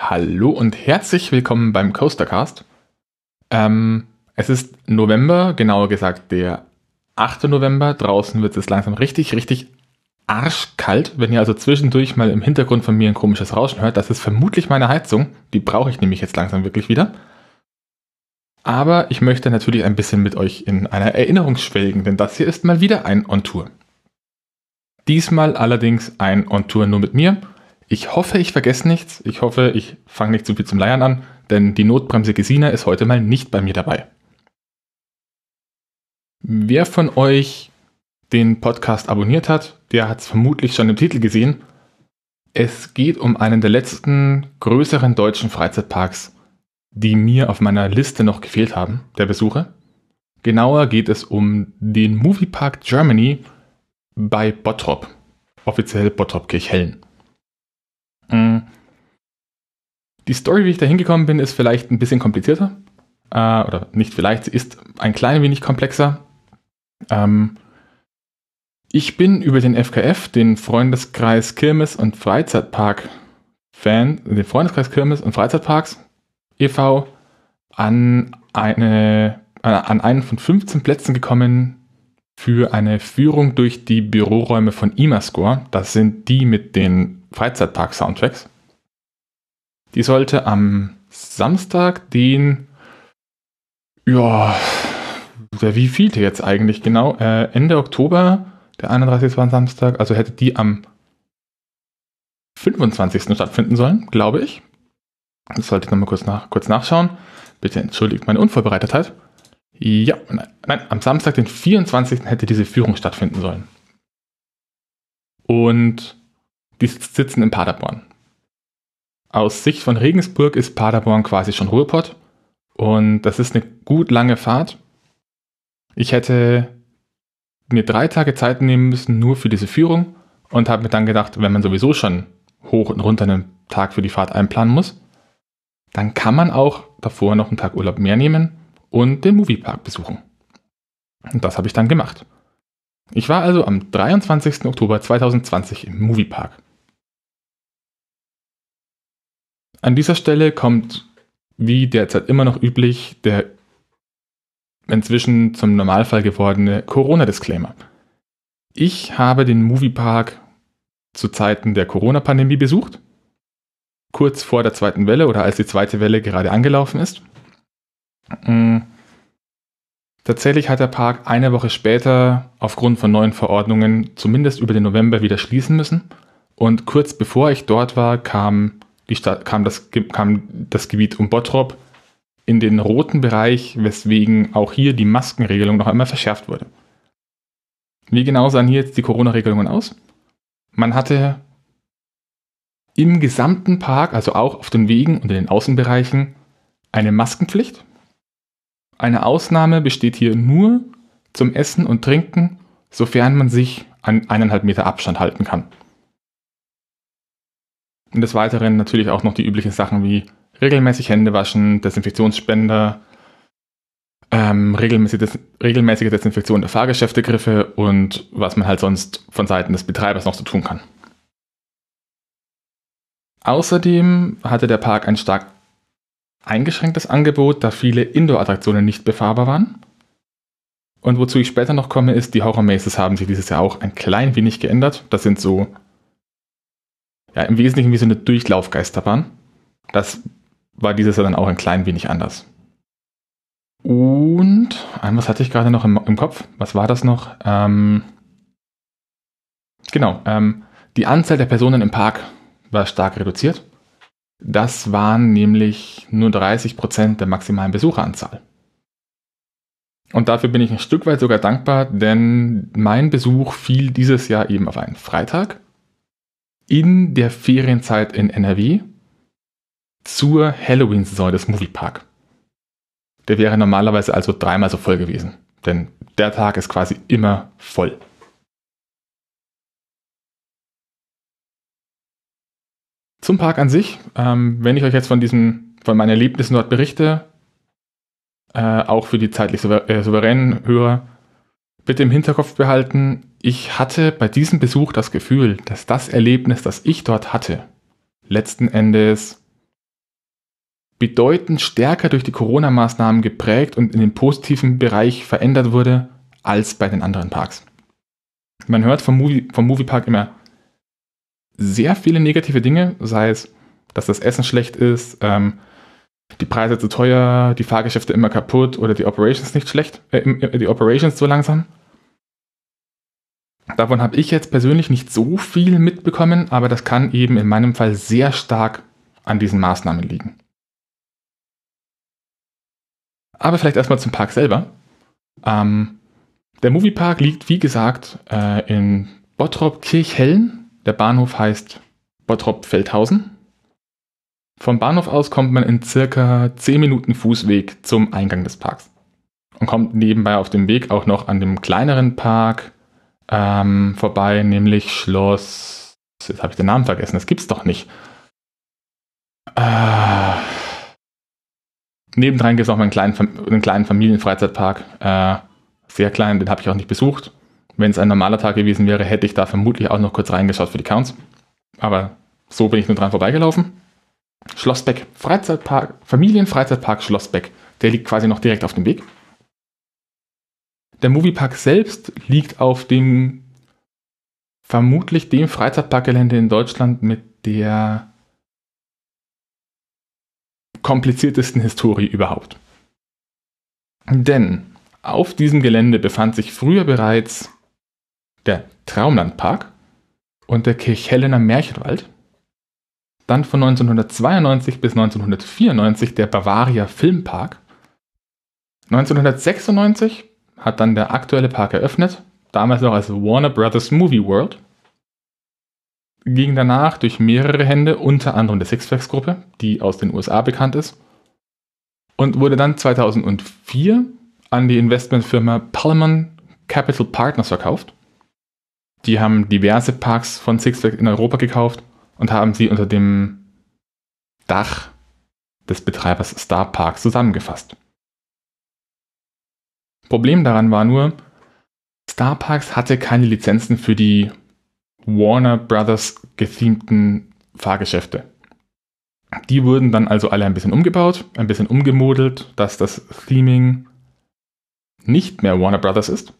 Hallo und herzlich willkommen beim Coastercast. Ähm, es ist November, genauer gesagt der 8. November. Draußen wird es langsam richtig, richtig arschkalt. Wenn ihr also zwischendurch mal im Hintergrund von mir ein komisches Rauschen hört, das ist vermutlich meine Heizung. Die brauche ich nämlich jetzt langsam wirklich wieder. Aber ich möchte natürlich ein bisschen mit euch in einer Erinnerung schwelgen, denn das hier ist mal wieder ein On-Tour. Diesmal allerdings ein On-Tour nur mit mir ich hoffe, ich vergesse nichts. Ich hoffe, ich fange nicht zu viel zum Leiern an, denn die Notbremse Gesina ist heute mal nicht bei mir dabei. Wer von euch den Podcast abonniert hat, der hat es vermutlich schon im Titel gesehen. Es geht um einen der letzten größeren deutschen Freizeitparks, die mir auf meiner Liste noch gefehlt haben, der Besuche. Genauer geht es um den Moviepark Germany bei Bottrop, offiziell Bottrop Kirchhellen. Mm. Die Story, wie ich da hingekommen bin, ist vielleicht ein bisschen komplizierter. Äh, oder nicht vielleicht, sie ist ein klein wenig komplexer. Ähm, ich bin über den FKF, den Freundeskreis Kirmes und Freizeitpark Fan, den Freundeskreis Kirmes und Freizeitparks e.V. an eine an einen von 15 Plätzen gekommen für eine Führung durch die Büroräume von Imascore. Das sind die mit den Freizeitpark-Soundtracks. Die sollte am Samstag, den, ja, der wie vielte jetzt eigentlich genau, äh, Ende Oktober, der 31. war Samstag, also hätte die am 25. stattfinden sollen, glaube ich. Das sollte ich nochmal kurz, nach, kurz nachschauen. Bitte entschuldigt meine Unvorbereitetheit. Ja, nein, nein, am Samstag, den 24. hätte diese Führung stattfinden sollen. Und die sitzen in Paderborn. Aus Sicht von Regensburg ist Paderborn quasi schon Ruhrpott und das ist eine gut lange Fahrt. Ich hätte mir drei Tage Zeit nehmen müssen nur für diese Führung und habe mir dann gedacht, wenn man sowieso schon hoch und runter einen Tag für die Fahrt einplanen muss, dann kann man auch davor noch einen Tag Urlaub mehr nehmen und den Moviepark besuchen. Und das habe ich dann gemacht. Ich war also am 23. Oktober 2020 im Moviepark. An dieser Stelle kommt, wie derzeit immer noch üblich, der inzwischen zum Normalfall gewordene Corona-Disclaimer. Ich habe den Moviepark zu Zeiten der Corona-Pandemie besucht, kurz vor der zweiten Welle oder als die zweite Welle gerade angelaufen ist. Mm. Tatsächlich hat der Park eine Woche später aufgrund von neuen Verordnungen zumindest über den November wieder schließen müssen. Und kurz bevor ich dort war, kam die Stadt, kam, das, kam das Gebiet um Bottrop in den roten Bereich, weswegen auch hier die Maskenregelung noch einmal verschärft wurde. Wie genau sahen hier jetzt die Corona-Regelungen aus? Man hatte im gesamten Park, also auch auf den Wegen und in den Außenbereichen, eine Maskenpflicht. Eine Ausnahme besteht hier nur zum Essen und Trinken, sofern man sich an eineinhalb Meter Abstand halten kann. Und des Weiteren natürlich auch noch die üblichen Sachen wie regelmäßig Hände waschen, Desinfektionsspender, ähm, regelmäßige, Des regelmäßige Desinfektion der Fahrgeschäftegriffe und was man halt sonst von Seiten des Betreibers noch so tun kann. Außerdem hatte der Park ein stark eingeschränktes Angebot, da viele Indoor-Attraktionen nicht befahrbar waren. Und wozu ich später noch komme, ist, die Horror Maces haben sich dieses Jahr auch ein klein wenig geändert. Das sind so ja, im Wesentlichen wie so eine Durchlaufgeisterbahn. Das war dieses Jahr dann auch ein klein wenig anders. Und was hatte ich gerade noch im, im, Kopf. Was war das noch? Ähm, genau, ähm, die Anzahl der Personen im Park war stark reduziert. Das waren nämlich nur 30% der maximalen Besucheranzahl. Und dafür bin ich ein Stück weit sogar dankbar, denn mein Besuch fiel dieses Jahr eben auf einen Freitag in der Ferienzeit in NRW zur Halloween-Saison des Moviepark. Der wäre normalerweise also dreimal so voll gewesen, denn der Tag ist quasi immer voll. Zum Park an sich, ähm, wenn ich euch jetzt von diesen, von meinen Erlebnissen dort berichte, äh, auch für die zeitlich äh, souveränen Hörer, bitte im Hinterkopf behalten, ich hatte bei diesem Besuch das Gefühl, dass das Erlebnis, das ich dort hatte, letzten Endes bedeutend stärker durch die Corona-Maßnahmen geprägt und in den positiven Bereich verändert wurde als bei den anderen Parks. Man hört vom, Movie, vom Moviepark immer sehr viele negative Dinge, sei es, dass das Essen schlecht ist, ähm, die Preise zu teuer, die Fahrgeschäfte immer kaputt oder die Operations nicht schlecht, äh, die Operations zu langsam. Davon habe ich jetzt persönlich nicht so viel mitbekommen, aber das kann eben in meinem Fall sehr stark an diesen Maßnahmen liegen. Aber vielleicht erstmal zum Park selber. Ähm, der Moviepark liegt, wie gesagt, äh, in Bottrop-Kirchhellen. Der Bahnhof heißt Bottrop-Feldhausen. Vom Bahnhof aus kommt man in circa 10 Minuten Fußweg zum Eingang des Parks. Und kommt nebenbei auf dem Weg auch noch an dem kleineren Park ähm, vorbei, nämlich Schloss. Jetzt habe ich den Namen vergessen, das gibt's doch nicht. Äh, nebendran gibt es auch einen kleinen, einen kleinen Familienfreizeitpark. Äh, sehr klein, den habe ich auch nicht besucht. Wenn es ein normaler Tag gewesen wäre, hätte ich da vermutlich auch noch kurz reingeschaut für die Counts. Aber so bin ich nur dran vorbeigelaufen. Schlossbeck, Freizeitpark, Familienfreizeitpark Schlossbeck. Der liegt quasi noch direkt auf dem Weg. Der Moviepark selbst liegt auf dem vermutlich dem Freizeitparkgelände in Deutschland mit der kompliziertesten Historie überhaupt. Denn auf diesem Gelände befand sich früher bereits der Traumlandpark und der Kirchhellener Märchenwald. Dann von 1992 bis 1994 der Bavaria Filmpark. 1996 hat dann der aktuelle Park eröffnet, damals noch als Warner Brothers Movie World. Ging danach durch mehrere Hände, unter anderem der Six Flags Gruppe, die aus den USA bekannt ist. Und wurde dann 2004 an die Investmentfirma Palman Capital Partners verkauft. Die haben diverse Parks von Six Flags in Europa gekauft und haben sie unter dem Dach des Betreibers Star Parks zusammengefasst. Problem daran war nur, Star Parks hatte keine Lizenzen für die Warner Brothers gethemten Fahrgeschäfte. Die wurden dann also alle ein bisschen umgebaut, ein bisschen umgemodelt, dass das Theming nicht mehr Warner Brothers ist.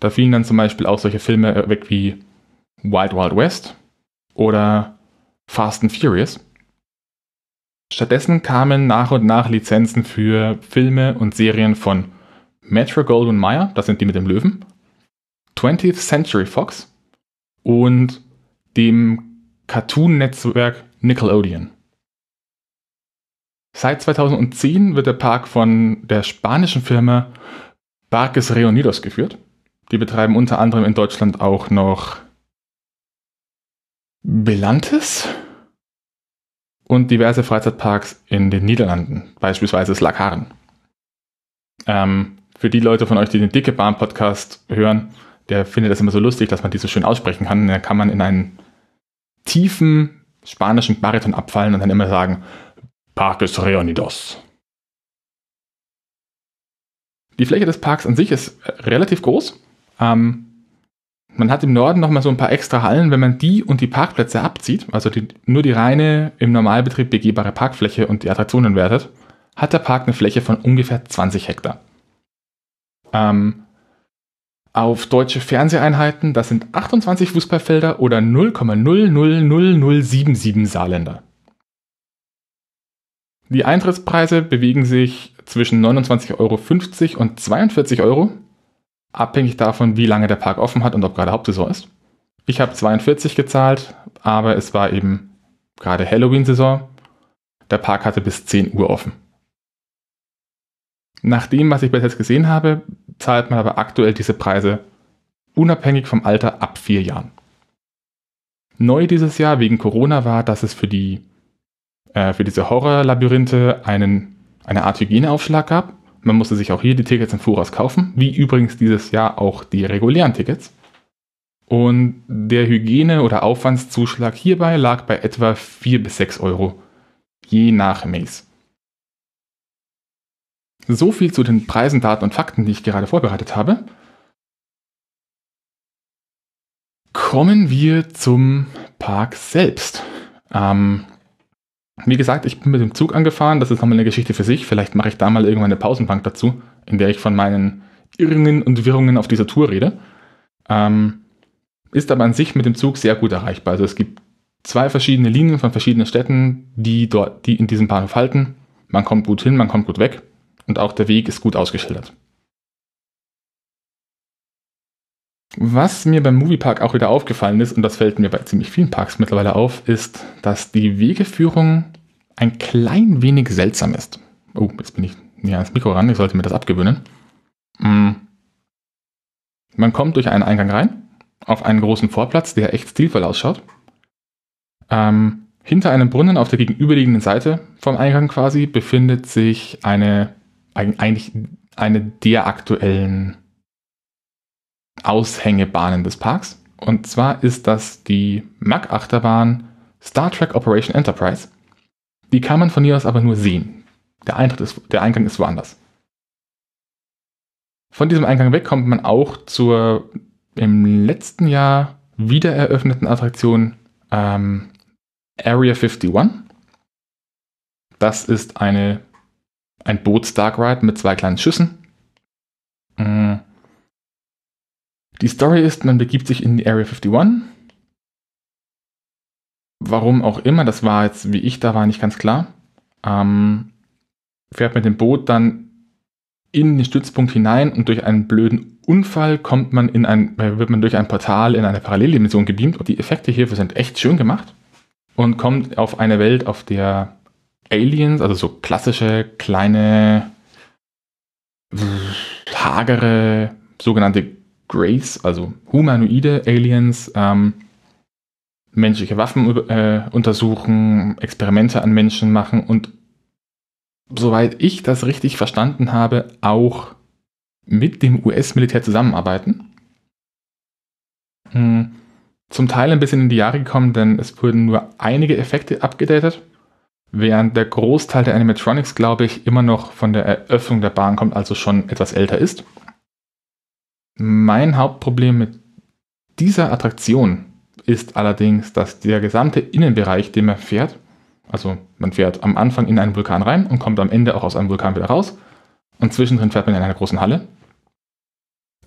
Da fielen dann zum Beispiel auch solche Filme weg wie Wild Wild West oder Fast and Furious. Stattdessen kamen nach und nach Lizenzen für Filme und Serien von Metro Goldwyn Mayer, das sind die mit dem Löwen, 20th Century Fox und dem Cartoon-Netzwerk Nickelodeon. Seit 2010 wird der Park von der spanischen Firma Parques Reunidos geführt. Die betreiben unter anderem in Deutschland auch noch Belantes und diverse Freizeitparks in den Niederlanden, beispielsweise Slakaren. Ähm, für die Leute von euch, die den Dicke Bahn Podcast hören, der findet es immer so lustig, dass man die so schön aussprechen kann. Da kann man in einen tiefen spanischen Bariton abfallen und dann immer sagen, Parques Reunidos. Die Fläche des Parks an sich ist relativ groß. Ähm, man hat im Norden nochmal so ein paar extra Hallen, wenn man die und die Parkplätze abzieht, also die, nur die reine im Normalbetrieb begehbare Parkfläche und die Attraktionen wertet, hat der Park eine Fläche von ungefähr 20 Hektar. Ähm, auf deutsche Fernseheinheiten, das sind 28 Fußballfelder oder 0,000077 Saarländer. Die Eintrittspreise bewegen sich zwischen 29,50 Euro und 42 Euro, abhängig davon, wie lange der Park offen hat und ob gerade Hauptsaison ist. Ich habe 42 gezahlt, aber es war eben gerade Halloween-Saison. Der Park hatte bis 10 Uhr offen. Nach dem, was ich bis jetzt gesehen habe, zahlt man aber aktuell diese Preise unabhängig vom Alter ab vier Jahren. Neu dieses Jahr wegen Corona war, dass es für die äh, für diese Horrorlabyrinthe einen eine Art Hygieneaufschlag gab. Man musste sich auch hier die Tickets im Voraus kaufen, wie übrigens dieses Jahr auch die regulären Tickets. Und der Hygiene- oder Aufwandszuschlag hierbei lag bei etwa 4 bis 6 Euro, je nach Maze. So viel zu den Preisen, Daten und Fakten, die ich gerade vorbereitet habe. Kommen wir zum Park selbst. Ähm, Wie gesagt, ich bin mit dem Zug angefahren, das ist nochmal eine Geschichte für sich. Vielleicht mache ich da mal irgendwann eine Pausenbank dazu, in der ich von meinen Irrungen und Wirrungen auf dieser Tour rede. Ähm, ist aber an sich mit dem Zug sehr gut erreichbar. Also es gibt zwei verschiedene Linien von verschiedenen Städten, die dort, die in diesem Bahnhof halten. Man kommt gut hin, man kommt gut weg und auch der Weg ist gut ausgeschildert. Was mir beim Moviepark auch wieder aufgefallen ist, und das fällt mir bei ziemlich vielen Parks mittlerweile auf, ist, dass die Wegeführung ein klein wenig seltsam ist. Oh, jetzt bin ich näher ans Mikro ran, ich sollte mir das abgewöhnen. Mm. Man kommt durch einen Eingang rein, auf einen großen Vorplatz, der echt stilvoll ausschaut. Ähm, hinter einem Brunnen auf der gegenüberliegenden Seite vom Eingang quasi befindet sich eine, eigentlich eine der aktuellen Aushängebahnen des Parks. Und zwar ist das die MAC-Achterbahn Star Trek Operation Enterprise. Die kann man von hier aus aber nur sehen. Der, Eintritt ist, der Eingang ist woanders. Von diesem Eingang weg kommt man auch zur im letzten Jahr wieder eröffneten Attraktion ähm, Area 51. Das ist eine, ein Boots Dark Ride mit zwei kleinen Schüssen. Mm. Die Story ist, man begibt sich in die Area 51. Warum auch immer, das war jetzt, wie ich da war, nicht ganz klar. Ähm, fährt mit dem Boot dann in den Stützpunkt hinein und durch einen blöden Unfall kommt man in ein, wird man durch ein Portal in eine Paralleldimension gebeamt und die Effekte hierfür sind echt schön gemacht und kommt auf eine Welt, auf der Aliens, also so klassische kleine hagere sogenannte Grays, also humanoide Aliens, ähm, menschliche Waffen äh, untersuchen, Experimente an Menschen machen und soweit ich das richtig verstanden habe, auch mit dem US-Militär zusammenarbeiten. Hm, zum Teil ein bisschen in die Jahre gekommen, denn es wurden nur einige Effekte abgedatet, während der Großteil der Animatronics, glaube ich, immer noch von der Eröffnung der Bahn kommt, also schon etwas älter ist. Mein Hauptproblem mit dieser Attraktion ist allerdings, dass der gesamte Innenbereich, den man fährt, also man fährt am Anfang in einen Vulkan rein und kommt am Ende auch aus einem Vulkan wieder raus. Und zwischendrin fährt man in einer großen Halle.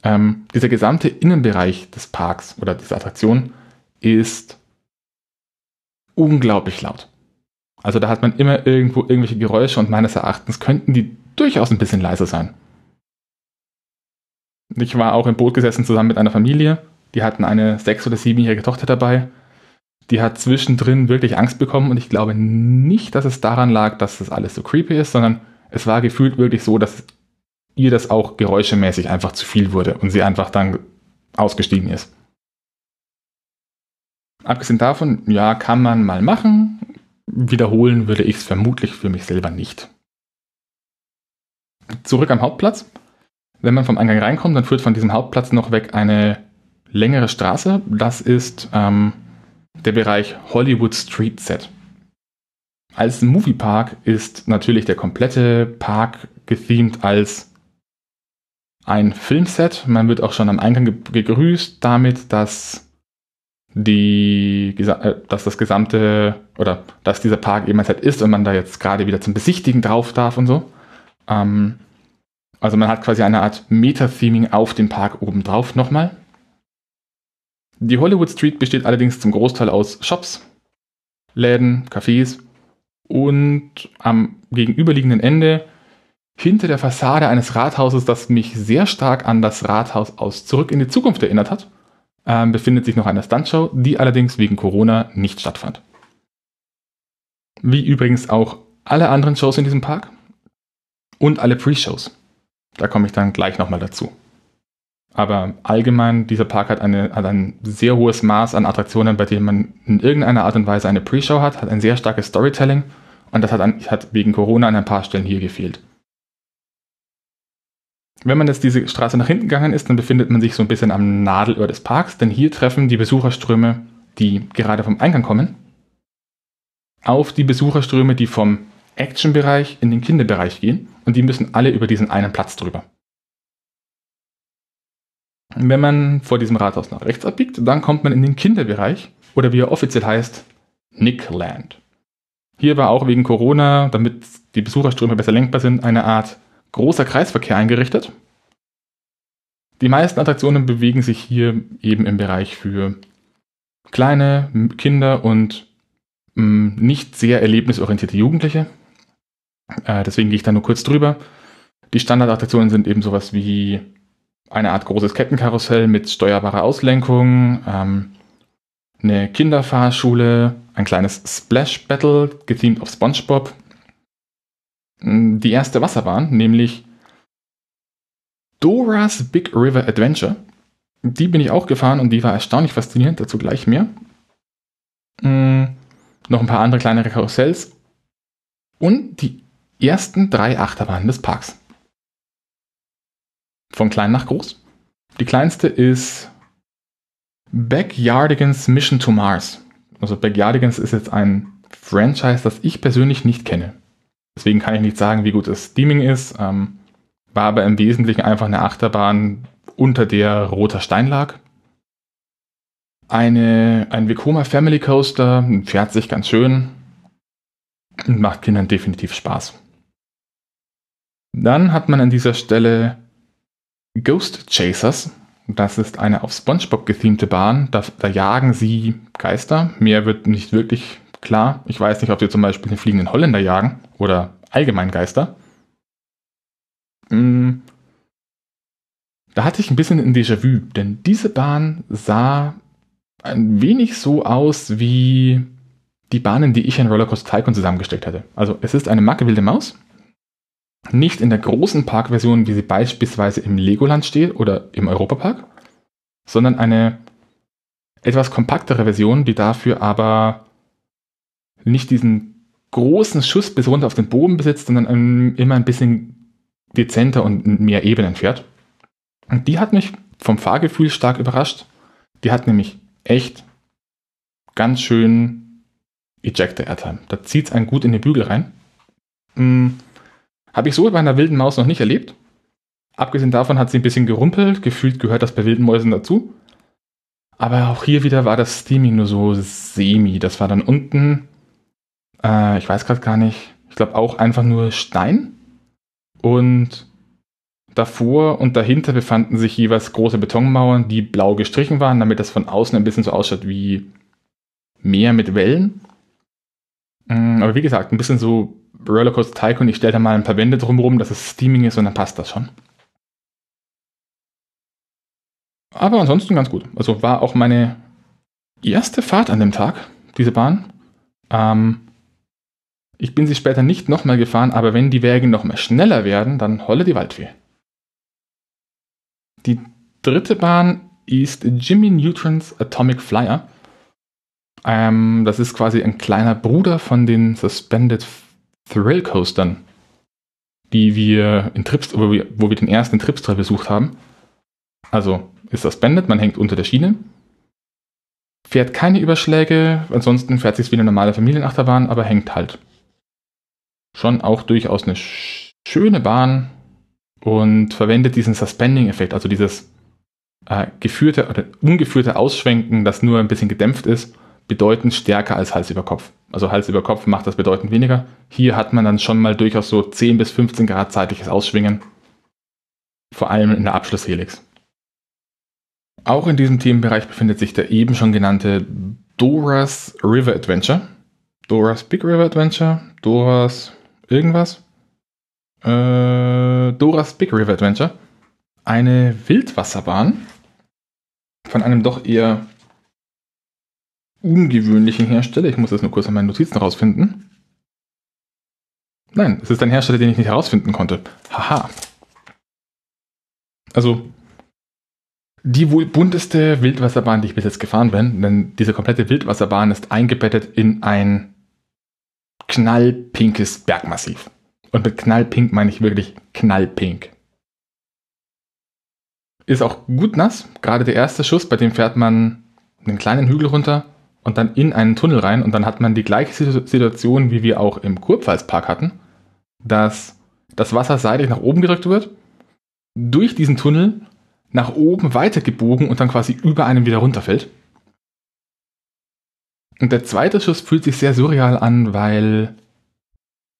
Ähm, dieser gesamte Innenbereich des Parks oder dieser Attraktion ist unglaublich laut. Also da hat man immer irgendwo irgendwelche Geräusche und meines Erachtens könnten die durchaus ein bisschen leiser sein. Ich war auch im Boot gesessen zusammen mit einer Familie. Die hatten eine sechs- oder siebenjährige Tochter dabei die hat zwischendrin wirklich Angst bekommen und ich glaube nicht, dass es daran lag, dass das alles so creepy ist, sondern es war gefühlt wirklich so, dass ihr das auch geräuschemäßig einfach zu viel wurde und sie einfach dann ausgestiegen ist. Abgesehen davon, ja, kann man mal machen. Wiederholen würde ich es vermutlich für mich selber nicht. Zurück am Hauptplatz. Wenn man vom Eingang reinkommt, dann führt von diesem Hauptplatz noch weg eine längere Straße. Das ist ähm, der Bereich Hollywood Street Set. Als Moviepark ist natürlich der komplette Park gethemed als ein Filmset. Man wird auch schon am Eingang gegrüßt damit, dass die, äh, dass das gesamte oder dass dieser Park eben Set ist und man da jetzt gerade wieder zum Besichtigen drauf darf und so. Ähm, also man hat quasi eine Art Meta-Theming auf den Park oben drauf nochmal. Die Hollywood Street besteht allerdings zum Großteil aus Shops, Läden, Cafés und am gegenüberliegenden Ende hinter der Fassade eines Rathauses, das mich sehr stark an das Rathaus aus Zurück in die Zukunft erinnert hat, äh, befindet sich noch eine Stuntshow, die allerdings wegen Corona nicht stattfand. Wie übrigens auch alle anderen Shows in diesem Park und alle Pre-Shows. Da komme ich dann gleich nochmal dazu. Aber allgemein, dieser Park hat, eine, hat ein sehr hohes Maß an Attraktionen, bei denen man in irgendeiner Art und Weise eine Pre-Show hat, hat ein sehr starkes Storytelling und das hat, an, hat wegen Corona an ein paar Stellen hier gefehlt. Wenn man jetzt diese Straße nach hinten gegangen ist, dann befindet man sich so ein bisschen am Nadelöhr des Parks, denn hier treffen die Besucherströme, die gerade vom Eingang kommen, auf die Besucherströme, die vom Action-Bereich in den Kinderbereich gehen und die müssen alle über diesen einen Platz drüber. Wenn man vor diesem Rathaus nach rechts abbiegt, dann kommt man in den Kinderbereich oder wie er offiziell heißt, Nickland. Hier war auch wegen Corona, damit die Besucherströme besser lenkbar sind, eine Art großer Kreisverkehr eingerichtet. Die meisten Attraktionen bewegen sich hier eben im Bereich für kleine Kinder und mh, mm, nicht sehr erlebnisorientierte Jugendliche. Äh, deswegen gehe ich da nur kurz drüber. Die Standardattraktionen sind eben sowas wie eine Art großes Kettenkarussell mit steuerbarer Auslenkung, ähm, eine Kinderfahrschule, ein kleines Splash Battle, gethemt auf SpongeBob, die erste Wasserbahn, nämlich Dora's Big River Adventure. Die bin ich auch gefahren und die war erstaunlich faszinierend, dazu gleich mehr. Mhm. Noch ein paar andere kleinere Karussells und die ersten drei Achterbahnen des Parks. Von klein nach groß. Die kleinste ist Backyardigans Mission to Mars. Also Backyardigans ist jetzt ein Franchise, das ich persönlich nicht kenne. Deswegen kann ich nicht sagen, wie gut das Steaming ist. Ähm, war aber im Wesentlichen einfach eine Achterbahn, unter der roter Stein lag. Eine, ein Vekoma Family Coaster fährt sich ganz schön und macht Kindern definitiv Spaß. Dann hat man an dieser Stelle Ghost Chasers. Das ist eine auf SpongeBob gethemte Bahn. Da, da, jagen sie Geister. Mehr wird nicht wirklich klar. Ich weiß nicht, ob sie zum Beispiel den fliegenden Holländer jagen oder allgemein Geister. Mm. Da hatte ich ein bisschen ein Déjà-vu, denn diese Bahn sah ein wenig so aus wie die Bahnen, die ich in Rollercoaster Tycoon zusammengesteckt hatte. Also es ist eine Macke wilde Maus. Nicht in der großen Parkversion, wie sie beispielsweise im Legoland steht oder im Europapark, sondern eine etwas kompaktere Version, die dafür aber nicht diesen großen Schuss bis runter auf den Boden besitzt, sondern immer ein bisschen dezenter und mehr Ebenen fährt. Und die hat mich vom Fahrgefühl stark überrascht. Die hat nämlich echt ganz schön Ejector Airtime. Da zieht es einen gut in den Bügel rein. Hm, Habe ich so bei einer wilden Maus noch nicht erlebt. Abgesehen davon hat sie ein bisschen gerumpelt. Gefühlt gehört das bei wilden Mäusen dazu. Aber auch hier wieder war das Steaming nur so semi. Das war dann unten, äh, ich weiß gerade gar nicht, ich glaube auch einfach nur Stein. Und Davor und dahinter befanden sich jeweils große Betonmauern, die blau gestrichen waren, damit das von außen ein bisschen so ausschaut wie Meer mit Wellen. Mm, aber wie gesagt, ein bisschen so Rollercoaster Tycoon. Ich stelle da mal ein paar Wände drumherum, dass es Steaming ist und dann passt das schon. Aber ansonsten ganz gut. Also war auch meine erste Fahrt an dem Tag, diese Bahn. Ähm, ich bin sie später nicht nochmal gefahren, aber wenn die Wägen nochmal schneller werden, dann holle die Waldfee. Die dritte Bahn ist Jimmy Neutrons Atomic Flyer. Ähm, das ist quasi ein kleiner Bruder von den Suspended Thrill Coastern, die wir in Trips, wo wir, wo wir den ersten Tripstra besucht haben. Also ist Suspended, man hängt unter der Schiene, fährt keine Überschläge, ansonsten fährt sich wie eine normale Familienachterbahn, aber hängt halt. Schon auch durchaus eine schöne Bahn, und verwendet diesen Suspending-Effekt, also dieses äh, geführte oder ungeführte Ausschwenken, das nur ein bisschen gedämpft ist, bedeutend stärker als Hals über Kopf. Also Hals über Kopf macht das bedeutend weniger. Hier hat man dann schon mal durchaus so 10 bis 15 Grad zeitliches Ausschwingen. Vor allem in der Abschlusshelix. Auch in diesem Themenbereich befindet sich der eben schon genannte Dora's River Adventure. Dora's Big River Adventure, Dora's irgendwas äh, Dora's Big River Adventure. Eine Wildwasserbahn von einem doch eher ungewöhnlichen Hersteller. Ich muss das nur kurz an meinen Notizen rausfinden. Nein, es ist ein Hersteller, den ich nicht herausfinden konnte. Haha. Also, die wohl bunteste Wildwasserbahn, die ich bis jetzt gefahren bin, denn diese komplette Wildwasserbahn ist eingebettet in ein knallpinkes Bergmassiv. Und mit knallpink meine ich wirklich knallpink. Ist auch gut nass. Gerade der erste Schuss, bei dem fährt man einen kleinen Hügel runter und dann in einen Tunnel rein und dann hat man die gleiche Situation, wie wir auch im Kurpfalzpark hatten, dass das Wasser seitlich nach oben gedrückt wird, durch diesen Tunnel nach oben weitergebogen und dann quasi über einem wieder runterfällt. Und der zweite Schuss fühlt sich sehr surreal an, weil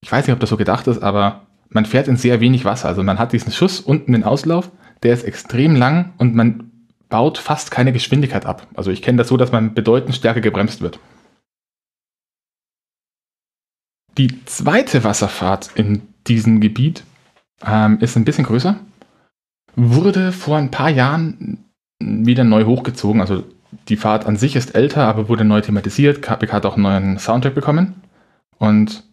ich weiß nicht, ob das so gedacht ist, aber man fährt in sehr wenig Wasser. Also man hat diesen Schuss unten den Auslauf, der ist extrem lang und man baut fast keine Geschwindigkeit ab. Also ich kenne das so, dass man bedeutend stärker gebremst wird. Die zweite Wasserfahrt in diesem Gebiet ähm, ist ein bisschen größer, wurde vor ein paar Jahren wieder neu hochgezogen. Also die Fahrt an sich ist älter, aber wurde neu thematisiert. KPK hat auch einen neuen Soundtrack bekommen. Und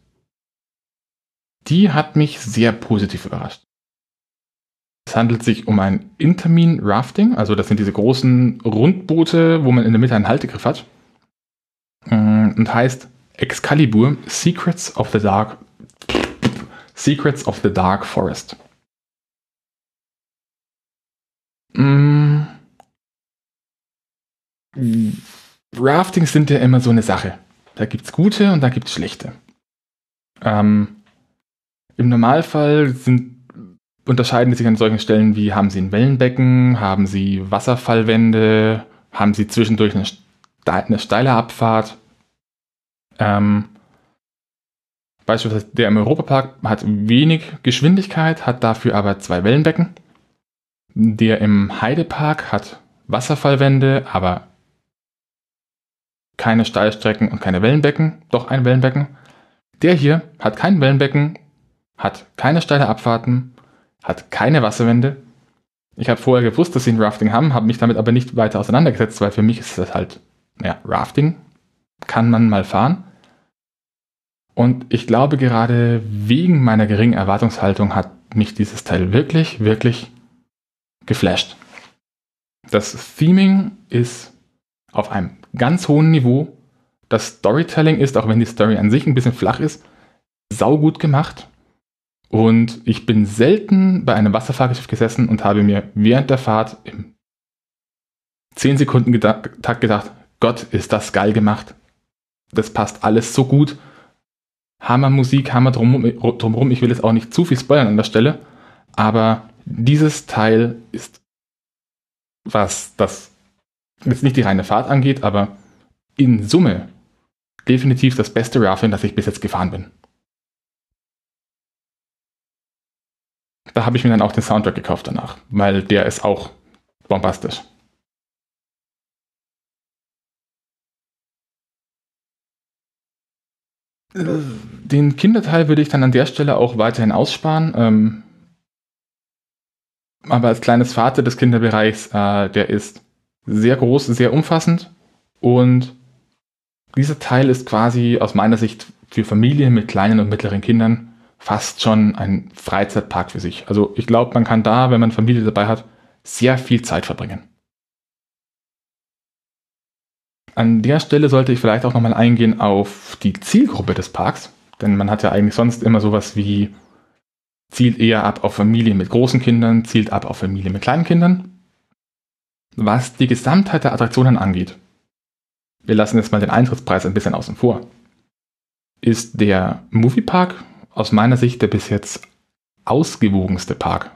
die hat mich sehr positiv überrascht. Es handelt sich um ein Intermin Rafting, also das sind diese großen Rundboote, wo man in der Mitte einen Haltegriff hat. Mm, und heißt Excalibur Secrets of the Dark Secrets of the Dark Forest. Mm. Raftings sind ja immer so eine Sache. Da gibt es gute und da gibt es schlechte. Ähm, Im Normalfall sind, unterscheiden sich an solchen Stellen wie, haben sie ein Wellenbecken, haben sie Wasserfallwände, haben sie zwischendurch eine, eine steile Abfahrt. Ähm, beispielsweise der im Europapark hat wenig Geschwindigkeit, hat dafür aber zwei Wellenbecken. Der im Heidepark hat Wasserfallwände, aber keine Steilstrecken und keine Wellenbecken, doch ein Wellenbecken. Der hier hat kein Wellenbecken, hat keine steile Abfahrten, hat keine Wasserwände. Ich habe vorher gewusst, dass sie ein Rafting haben, habe mich damit aber nicht weiter auseinandergesetzt, weil für mich ist das halt, ja, Rafting kann man mal fahren. Und ich glaube, gerade wegen meiner geringen Erwartungshaltung hat mich dieses Teil wirklich, wirklich geflasht. Das Theming ist auf einem ganz hohen Niveau. Das Storytelling ist, auch wenn die Story an sich ein bisschen flach ist, saugut gemacht. Und ich bin selten bei einem Wasserfahrgeschiff gesessen und habe mir während der Fahrt im 10 Sekunden Takt gedacht, Gott, ist das geil gemacht. Das passt alles so gut. Hammer drumherum. drumherum. Ich will jetzt auch nicht zu viel spoilern an der Stelle, aber dieses Teil ist, was das jetzt nicht die reine Fahrt angeht, aber in Summe definitiv das beste Rafting, das ich bis jetzt gefahren bin. Da habe ich mir dann auch den Soundtrack gekauft danach, weil der ist auch bombastisch. Den Kinderteil würde ich dann an der Stelle auch weiterhin aussparen. Ähm, aber als kleines Vater des Kinderbereichs, äh, der ist sehr groß, sehr umfassend und dieser Teil ist quasi aus meiner Sicht für Familien mit kleinen und mittleren Kindern fast schon ein Freizeitpark für sich. Also ich glaube, man kann da, wenn man Familie dabei hat, sehr viel Zeit verbringen. An der Stelle sollte ich vielleicht auch nochmal eingehen auf die Zielgruppe des Parks, denn man hat ja eigentlich sonst immer sowas wie zielt eher ab auf Familien mit großen Kindern, zielt ab auf Familien mit kleinen Kindern. Was die Gesamtheit der Attraktionen angeht, wir lassen jetzt mal den Eintrittspreis ein bisschen außen vor, ist der Moviepark aus meiner Sicht der bis jetzt ausgewogenste Park.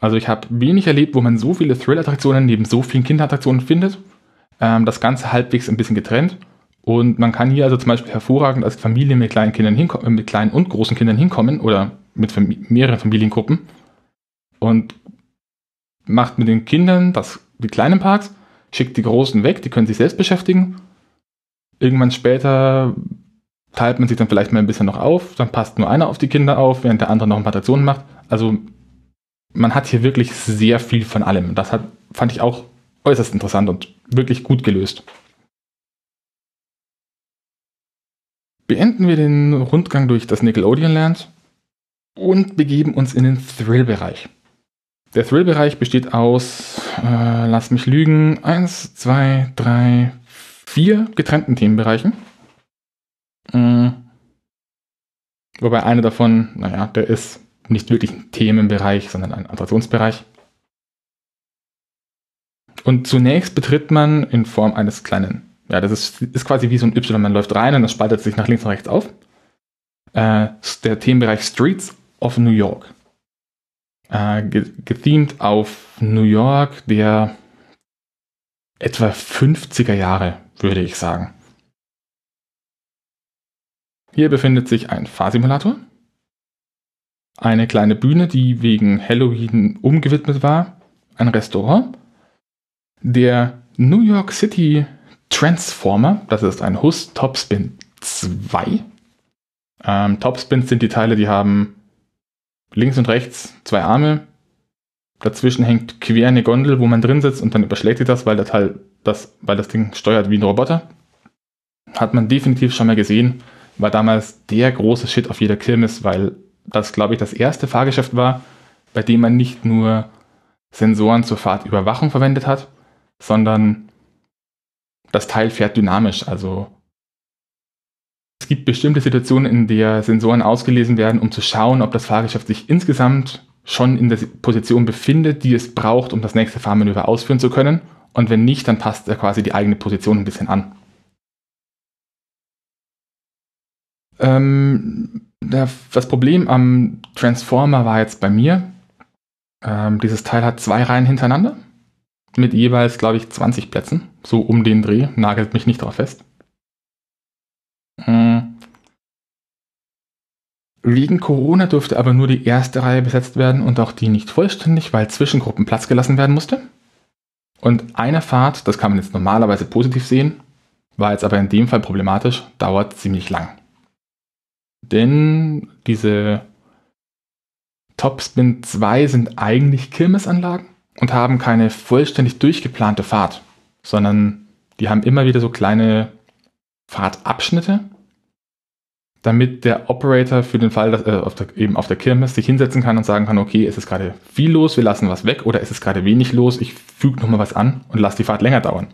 Also ich habe wenig erlebt, wo man so viele Thrill-Attraktionen neben so vielen Kinderattraktionen findet. Ähm, das Ganze halbwegs ein bisschen getrennt. Und man kann hier also zum Beispiel hervorragend als Familie mit kleinen Kindern hinkommen, mit kleinen und großen Kindern hinkommen oder mit Fam mehreren Familiengruppen und macht mit den Kindern das, die kleinen Parks, schickt die großen weg, die können sich selbst beschäftigen. Irgendwann später teilt man sich dann vielleicht mal ein bisschen noch auf, dann passt nur einer auf die Kinder auf, während der andere noch ein paar Attraktionen macht. Also man hat hier wirklich sehr viel von allem. Das hat, fand ich auch äußerst interessant und wirklich gut gelöst. beenden wir den Rundgang durch das Nickelodeon Land und begeben uns in den Thrill-Bereich. Der Thrill-Bereich besteht aus, äh, lass mich lügen, eins, zwei, drei, vier getrennten Themenbereichen. Mhm. Wobei einer davon, naja, der ist nicht wirklich ein Themenbereich, sondern ein Attraktionsbereich. Und zunächst betritt man in Form eines kleinen ja, das ist, ist quasi wie so ein Y. Man läuft rein und das spaltet sich nach links und rechts auf. Äh, der Themenbereich Streets of New York. Äh, gethemed auf New York der etwa 50er Jahre, würde ich sagen. Hier befindet sich ein Fahrsimulator, eine kleine Bühne, die wegen Halloween umgewidmet war, ein Restaurant, der New York City Transformer, das ist ein Hus Topspin 2. Ähm, Topspins sind die Teile, die haben links und rechts zwei Arme. Dazwischen hängt quer eine Gondel, wo man drin sitzt und dann überschlägt sich das, weil der Teil, das, weil das Ding steuert wie ein Roboter. Hat man definitiv schon mal gesehen. War damals der große Shit auf jeder Kirmes, weil das, glaube ich, das erste Fahrgeschäft war, bei dem man nicht nur Sensoren zur Fahrtüberwachung verwendet hat, sondern das Teil fährt dynamisch. Also es gibt bestimmte Situationen, in der Sensoren ausgelesen werden, um zu schauen, ob das Fahrgeschäft sich insgesamt schon in der Position befindet, die es braucht, um das nächste Fahrmanöver ausführen zu können. Und wenn nicht, dann passt er quasi die eigene Position ein bisschen an. Ähm, das Problem am Transformer war jetzt bei mir, ähm, dieses Teil hat zwei Reihen hintereinander mit jeweils, glaube ich, 20 Plätzen, so um den Dreh, nagelt mich nicht drauf fest. Hm. Wegen Corona durfte aber nur die erste Reihe besetzt werden und auch die nicht vollständig, weil Zwischengruppen Platz gelassen werden musste. Und eine Fahrt, das kann man jetzt normalerweise positiv sehen, war jetzt aber in dem Fall problematisch, dauert ziemlich lang. Denn diese Topspin 2 sind eigentlich Kirmesanlagen und haben keine vollständig durchgeplante Fahrt, sondern die haben immer wieder so kleine Fahrtabschnitte, damit der Operator für den Fall, dass er auf der, eben auf der Kirmes sich hinsetzen kann und sagen kann, okay, es ist gerade viel los, wir lassen was weg oder es ist gerade wenig los, ich füge nochmal was an und lasse die Fahrt länger dauern.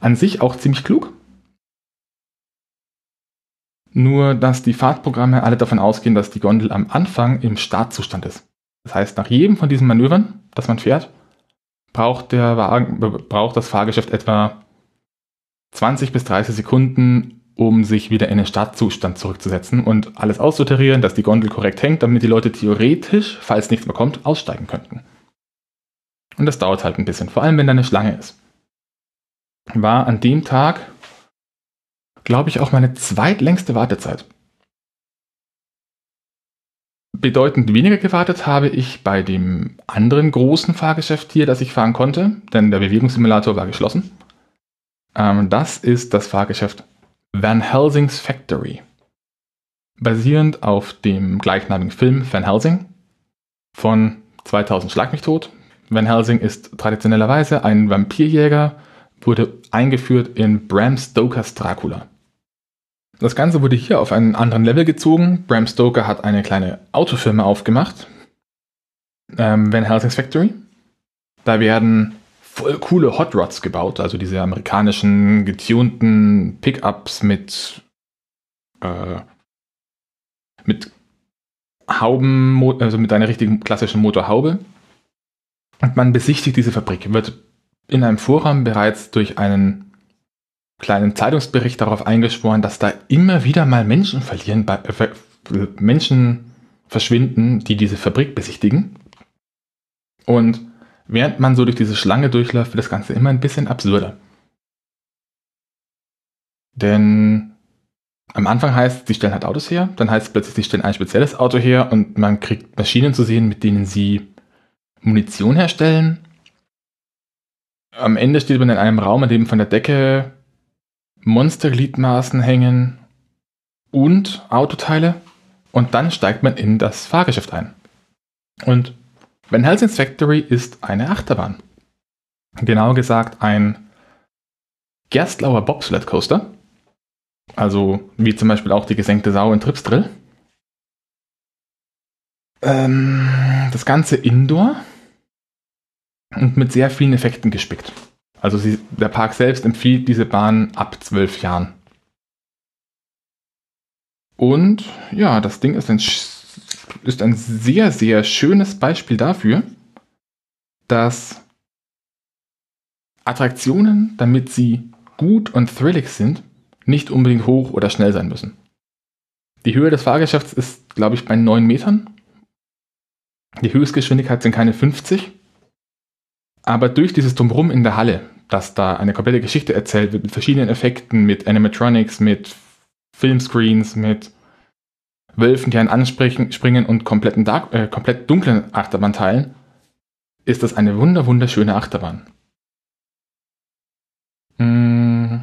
An sich auch ziemlich klug. Nur, dass die Fahrtprogramme alle davon ausgehen, dass die Gondel am Anfang im Startzustand ist. Das heißt, nach jedem von diesen Manövern, das man fährt, braucht, der Wagen, braucht das Fahrgeschäft etwa 20 bis 30 Sekunden, um sich wieder in den Startzustand zurückzusetzen und alles auszutarieren, dass die Gondel korrekt hängt, damit die Leute theoretisch, falls nichts mehr kommt, aussteigen könnten. Und das dauert halt ein bisschen, vor allem wenn da eine Schlange ist. War an dem Tag, glaube ich, auch meine zweitlängste Wartezeit. Bedeutend weniger gewartet habe ich bei dem anderen großen Fahrgeschäft hier, das ich fahren konnte, denn der Bewegungssimulator war geschlossen. Ähm, das ist das Fahrgeschäft Van Helsing's Factory. Basierend auf dem gleichnamigen Film Van Helsing von 2000 Schlag mich tot. Van Helsing ist traditionellerweise ein Vampirjäger, wurde eingeführt in Bram Stokers Dracula. Das Ganze wurde hier auf einen anderen Level gezogen. Bram Stoker hat eine kleine Autofirma aufgemacht. Ähm, Van Helsing's Factory. Da werden voll coole Hot Rods gebaut, also diese amerikanischen getunten Pickups mit äh, mit Hauben, also mit einer richtigen klassischen Motorhaube. Und man besichtigt diese Fabrik, wird in einem Vorraum bereits durch einen kleinen Zeitungsbericht darauf eingeschworen, dass da immer wieder mal Menschen verlieren, äh, Menschen verschwinden, die diese Fabrik besichtigen. Und während man so durch diese Schlange durchläuft, wird das Ganze immer ein bisschen absurder. Denn am Anfang heißt, sie stellen halt Autos her, dann heißt es plötzlich, sie stellen ein spezielles Auto her und man kriegt Maschinen zu sehen, mit denen sie Munition herstellen. Am Ende steht man in einem Raum, in dem von der Decke Monstergliedmaßen hängen und Autoteile und dann steigt man in das Fahrgeschäft ein. Und Van Helsing's Factory ist eine Achterbahn. Genauer gesagt ein Gerstlauer Bobsled Coaster. Also wie zum Beispiel auch die gesenkte Sau in Tripsdrill. Ähm, das Ganze indoor und mit sehr vielen Effekten gespickt. Also sie, der Park selbst empfiehlt diese Bahn ab zwölf Jahren. Und ja, das Ding ist ein, ist ein sehr, sehr schönes Beispiel dafür, dass Attraktionen, damit sie gut und thrillig sind, nicht unbedingt hoch oder schnell sein müssen. Die Höhe des Fahrgeschäfts ist, glaube ich, bei 9 Metern. Die Höchstgeschwindigkeit sind keine 50. Aber durch dieses Drumherum in der Halle, dass da eine komplette Geschichte erzählt wird mit verschiedenen Effekten, mit Animatronics, mit Filmscreens, mit Wölfen, die einen anspringen und kompletten Dark, äh, komplett dunklen Achterbahnteilen, ist das eine wunder wunderschöne Achterbahn. Mm,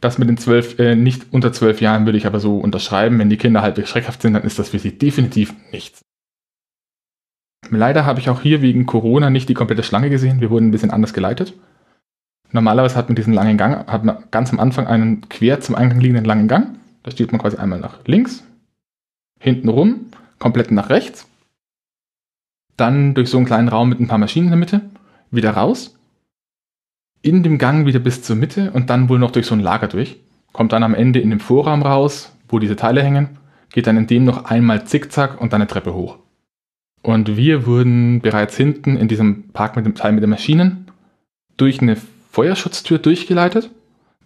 das mit den zwölf, äh, nicht unter zwölf Jahren würde ich aber so unterschreiben. Wenn die Kinder halbwegs schreckhaft sind, dann ist das für sie definitiv nichts. Leider habe ich auch hier wegen Corona nicht die komplette Schlange gesehen. Wir wurden ein bisschen anders geleitet. Normalerweise hat man diesen langen Gang, hat man ganz am Anfang einen quer zum Eingang liegenden langen Gang. Da steht man quasi einmal nach links, hinten rum, komplett nach rechts. Dann durch so einen kleinen Raum mit ein paar Maschinen in der Mitte, wieder raus. In dem Gang wieder bis zur Mitte und dann wohl noch durch so ein Lager durch. Kommt dann am Ende in dem Vorraum raus, wo diese Teile hängen. Geht dann in dem noch einmal zickzack und dann eine Treppe hoch. Und wir wurden bereits hinten in diesem Park mit dem Teil mit den Maschinen durch eine Feuerschutztür durchgeleitet,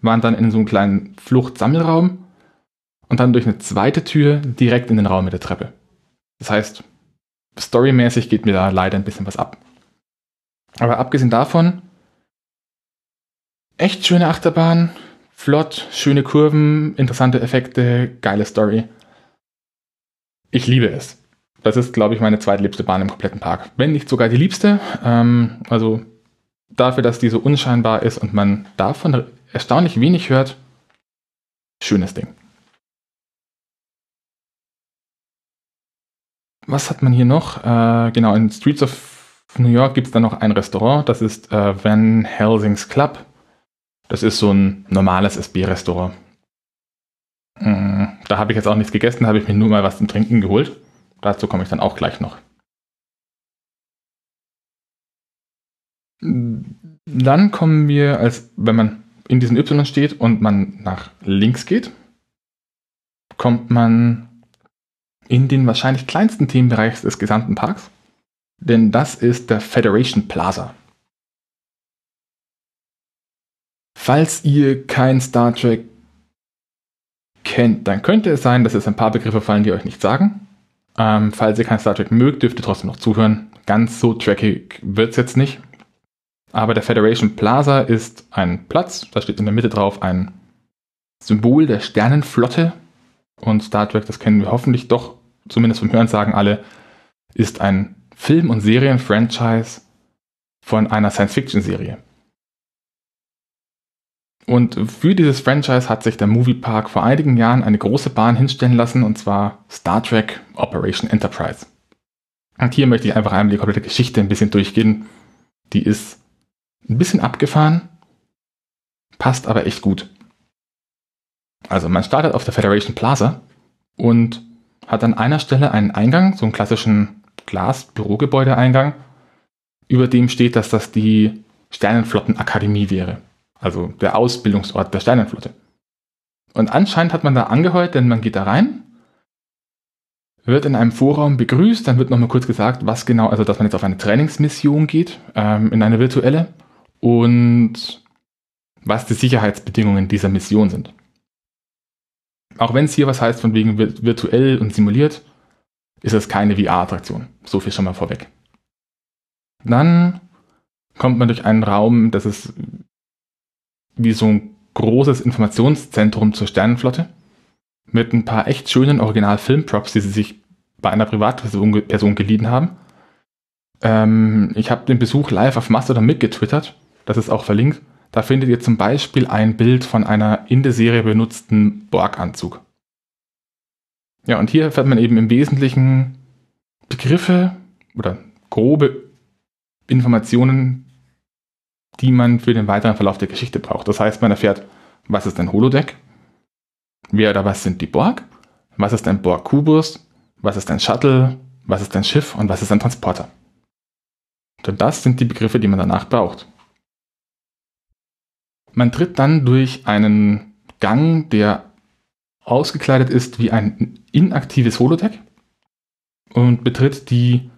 waren dann in so einem kleinen Fluchtsammelraum und dann durch eine zweite Tür direkt in den Raum mit der Treppe. Das heißt, storymäßig geht mir da leider ein bisschen was ab. Aber abgesehen davon, echt schöne Achterbahn, flott, schöne Kurven, interessante Effekte, geile Story. Ich liebe es. Das ist, glaube ich, meine zweitliebste Bahn im kompletten Park. Wenn nicht sogar die liebste. Ähm, also dafür, dass die so unscheinbar ist und man davon erstaunlich wenig hört, schönes Ding. Was hat man hier noch? Äh, genau, in Streets of New York gibt es dann noch ein Restaurant, das ist äh, Van Helsing's Club. Das ist so ein normales SB-Restaurant. Mm, da habe ich jetzt auch nichts gegessen, da habe ich mir nur mal was zum Trinken geholt. Dazu komme ich dann auch gleich noch. Dann kommen wir, als wenn man in diesen Y steht und man nach links geht, kommt man in den wahrscheinlich kleinsten Themenbereich des gesamten Parks, denn das ist der Federation Plaza. Falls ihr kein Star Trek kennt, dann könnte es sein, dass es ein paar Begriffe fallen, die euch nicht sagen. Ähm, falls ihr kein Star Trek mögt, dürft ihr trotzdem noch zuhören. Ganz so trackig wird es jetzt nicht. Aber der Federation Plaza ist ein Platz, da steht in der Mitte drauf ein Symbol der Sternenflotte. Und Star Trek, das kennen wir hoffentlich doch zumindest vom Hören sagen alle, ist ein Film- und Serien-Franchise von einer Science-Fiction-Serie. Und für dieses Franchise hat sich der Moviepark vor einigen Jahren eine große Bahn hinstellen lassen, und zwar Star Trek Operation Enterprise. Und hier möchte ich einfach einmal die komplette Geschichte ein bisschen durchgehen. Die ist ein bisschen abgefahren, passt aber echt gut. Also man startet auf der Federation Plaza und hat an einer Stelle einen Eingang, so einen klassischen Glas-Bürogebäudeeingang, über dem steht, dass das die Sternenflottenakademie wäre. Also der Ausbildungsort der Sternenflotte. Und anscheinend hat man da angeheuert, denn man geht da rein, wird in einem Vorraum begrüßt, dann wird nochmal kurz gesagt, was genau, also dass man jetzt auf eine Trainingsmission geht, ähm, in eine virtuelle, und was die Sicherheitsbedingungen dieser Mission sind. Auch wenn es hier was heißt von wegen virtuell und simuliert, ist es keine VR-Attraktion. So viel schon mal vorweg. Dann kommt man durch einen Raum, das ist wie so ein großes Informationszentrum zur Sternenflotte mit ein paar echt schönen Original-Filmprops, die sie sich bei einer Privatperson geliehen haben. Ähm, ich habe den Besuch live auf Mastodon mitgetwittert, das ist auch verlinkt. Da findet ihr zum Beispiel ein Bild von einer in der Serie benutzten Borg-Anzug. Ja, und hier erfährt man eben im Wesentlichen Begriffe oder grobe Informationen, die man für den weiteren Verlauf der Geschichte braucht. Das heißt, man erfährt, was ist ein Holodeck, wer oder was sind die Borg, was ist ein Borg-Kubus, was ist ein Shuttle, was ist ein Schiff und was ist ein Transporter. Denn das sind die Begriffe, die man danach braucht. Man tritt dann durch einen Gang, der ausgekleidet ist wie ein inaktives Holodeck und betritt die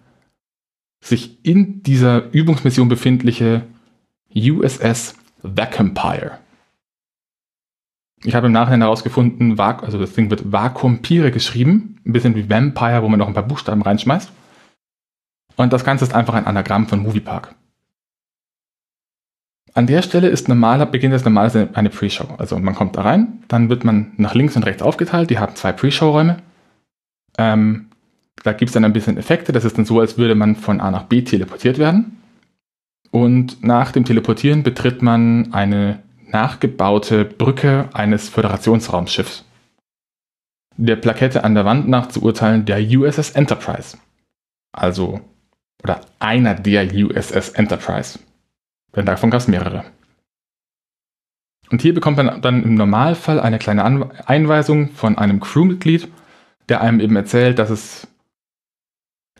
sich in dieser Übungsmission befindliche USS Vacumpire. Ich habe im Nachhinein herausgefunden, also das Ding wird Vakuumpire geschrieben, ein bisschen wie Vampire, wo man noch ein paar Buchstaben reinschmeißt. Und das Ganze ist einfach ein Anagramm von Moviepark. An der Stelle ist normaler, beginnt das normalerweise eine Pre-Show. Also man kommt da rein, dann wird man nach links und rechts aufgeteilt. Die haben zwei Pre-Show-Räume. Ähm, da gibt es dann ein bisschen Effekte. Das ist dann so, als würde man von A nach B teleportiert werden. Und nach dem Teleportieren betritt man eine nachgebaute Brücke eines Föderationsraumschiffs. Der Plakette an der Wand nach zu urteilen der USS Enterprise. Also, oder einer der USS Enterprise. Denn davon gab es mehrere. Und hier bekommt man dann im Normalfall eine kleine Einweisung von einem Crewmitglied, der einem eben erzählt, dass es,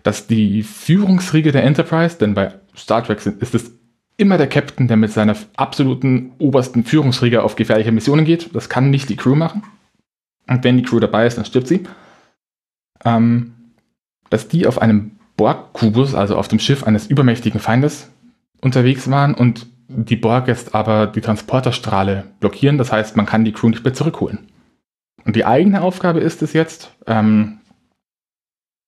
dass die Führungsriege der Enterprise, denn bei Star Trek ist es immer der Captain, der mit seiner absoluten obersten Führungsriege auf gefährliche Missionen geht. Das kann nicht die Crew machen. Und wenn die Crew dabei ist, dann stirbt sie. Ähm, dass die auf einem Borg-Kubus, also auf dem Schiff eines übermächtigen Feindes, unterwegs waren und die Borg jetzt aber die Transporterstrahle blockieren. Das heißt, man kann die Crew nicht mehr zurückholen. Und die eigene Aufgabe ist es jetzt, ähm,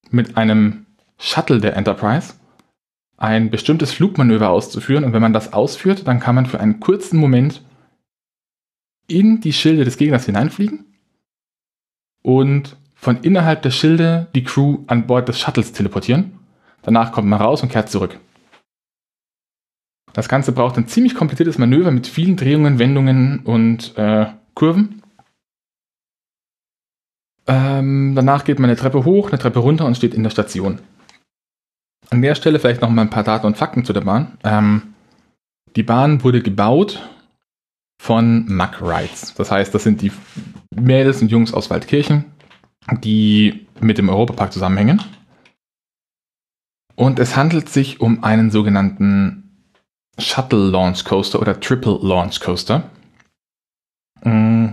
mit einem Shuttle der Enterprise ein bestimmtes Flugmanöver auszuführen. Und wenn man das ausführt, dann kann man für einen kurzen Moment in die Schilde des Gegners hineinfliegen und von innerhalb der Schilde die Crew an Bord des Shuttles teleportieren. Danach kommt man raus und kehrt zurück. Das Ganze braucht ein ziemlich kompliziertes Manöver mit vielen Drehungen, Wendungen und äh, Kurven. Ähm, danach geht man eine Treppe hoch, eine Treppe runter und steht in der Station. An der Stelle vielleicht noch mal ein paar Daten und Fakten zu der Bahn. Ähm, die Bahn wurde gebaut von Mack Rides. Das heißt, das sind die Mädels und Jungs aus Waldkirchen, die mit dem Europapark zusammenhängen. Und es handelt sich um einen sogenannten Shuttle Launch Coaster oder Triple Launch Coaster. Mm,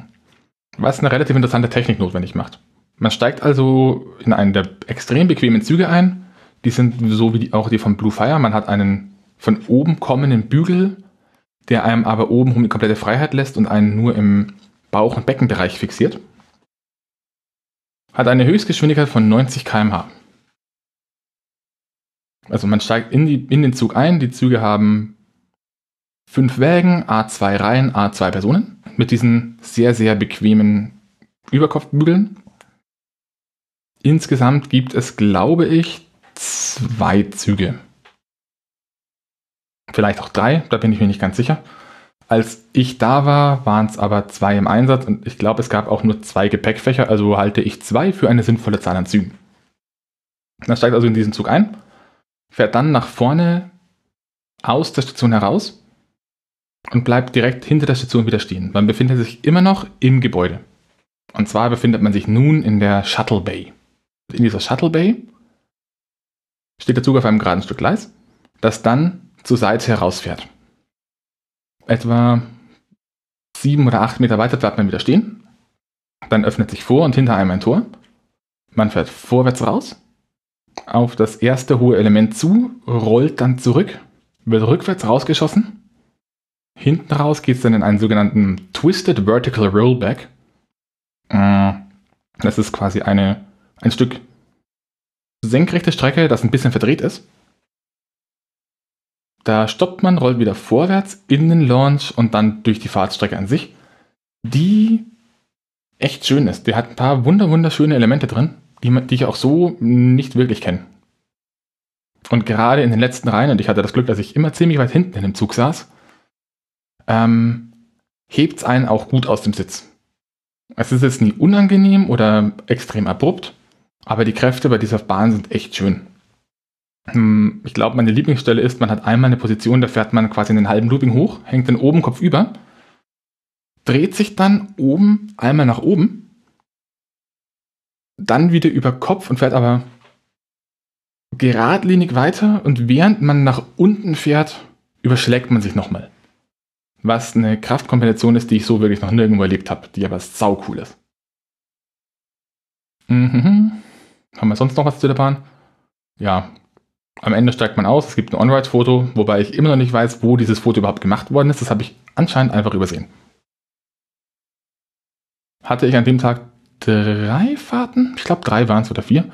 was eine relativ interessante Technik notwendig macht. Man steigt also in einen der extrem bequemen Züge ein. Die sind so wie die, auch die von Blue Fire. Man hat einen von oben kommenden Bügel, der einem aber oben die komplette Freiheit lässt und einen nur im Bauch- und Beckenbereich fixiert. Hat eine Höchstgeschwindigkeit von 90 km/h. Also man steigt in, die, in den Zug ein. Die Züge haben fünf Wägen, A2 Reihen, A2 Personen mit diesen sehr, sehr bequemen Überkopfbügeln. Insgesamt gibt es, glaube ich, zwei Züge. Vielleicht auch drei, da bin ich mir nicht ganz sicher. Als ich da war, waren es aber zwei im Einsatz und ich glaube, es gab auch nur zwei Gepäckfächer, also halte ich zwei für eine sinnvolle Zahl an Zügen. Man steigt also in diesen Zug ein, fährt dann nach vorne aus der Station heraus und bleibt direkt hinter der Station wieder stehen. Man befindet sich immer noch im Gebäude. Und zwar befindet man sich nun in der Shuttle Bay. In dieser Shuttle Bay steht der Zug auf einem geraden Stück Gleis, das dann zur Seite herausfährt. Etwa sieben oder acht Meter weiter bleibt man wieder stehen. Dann öffnet sich vor und hinter einem ein Tor. Man fährt vorwärts raus, auf das erste hohe Element zu, rollt dann zurück, wird rückwärts rausgeschossen Hinten raus geht es dann in einen sogenannten Twisted Vertical Rollback. Äh, das ist quasi eine, ein Stück senkrechte Strecke, das ein bisschen verdreht ist. Da stoppt man, rollt wieder vorwärts in den Launch und dann durch die Fahrtstrecke an sich, die echt schön ist. Die hat ein paar wunder wunderschöne Elemente drin, die, die ich auch so nicht wirklich kenne. Und gerade in den letzten Reihen, und ich hatte das Glück, dass ich immer ziemlich weit hinten in dem Zug saß, ähm, hebt es einen auch gut aus dem Sitz. Es ist jetzt nie unangenehm oder extrem abrupt, aber die Kräfte bei dieser Bahn sind echt schön. Hm, ich glaube, meine Lieblingsstelle ist, man hat einmal eine Position, da fährt man quasi in den halben Looping hoch, hängt dann oben Kopf über, dreht sich dann oben einmal nach oben, dann wieder über Kopf und fährt aber geradlinig weiter und während man nach unten fährt, überschlägt man sich nochmal. Was eine Kraftkombination ist, die ich so wirklich noch nirgendwo erlebt habe, die aber sau cool ist. Mhm. Haben wir sonst noch was zu der Bahn? Ja, am Ende steigt man aus, es gibt ein On-Ride-Foto, wobei ich immer noch nicht weiß, wo dieses Foto überhaupt gemacht worden ist. Das habe ich anscheinend einfach übersehen. Hatte ich an dem Tag drei Fahrten? Ich glaube, drei waren es oder vier.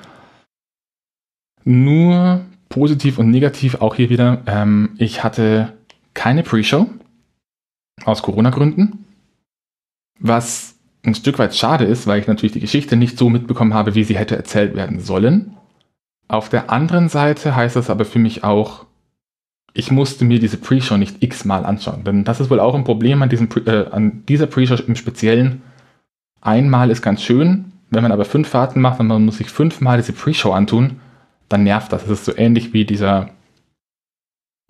Nur positiv und negativ auch hier wieder. Ähm, ich hatte keine Pre-Show. Aus Corona-Gründen. Was ein Stück weit schade ist, weil ich natürlich die Geschichte nicht so mitbekommen habe, wie sie hätte erzählt werden sollen. Auf der anderen Seite heißt das aber für mich auch, ich musste mir diese Pre-Show nicht x-mal anschauen. Denn das ist wohl auch ein Problem an, diesem, äh, an dieser Pre-Show im Speziellen. Einmal ist ganz schön, wenn man aber fünf Fahrten macht und man muss sich fünfmal diese Pre-Show antun, dann nervt das. Das ist so ähnlich wie dieser,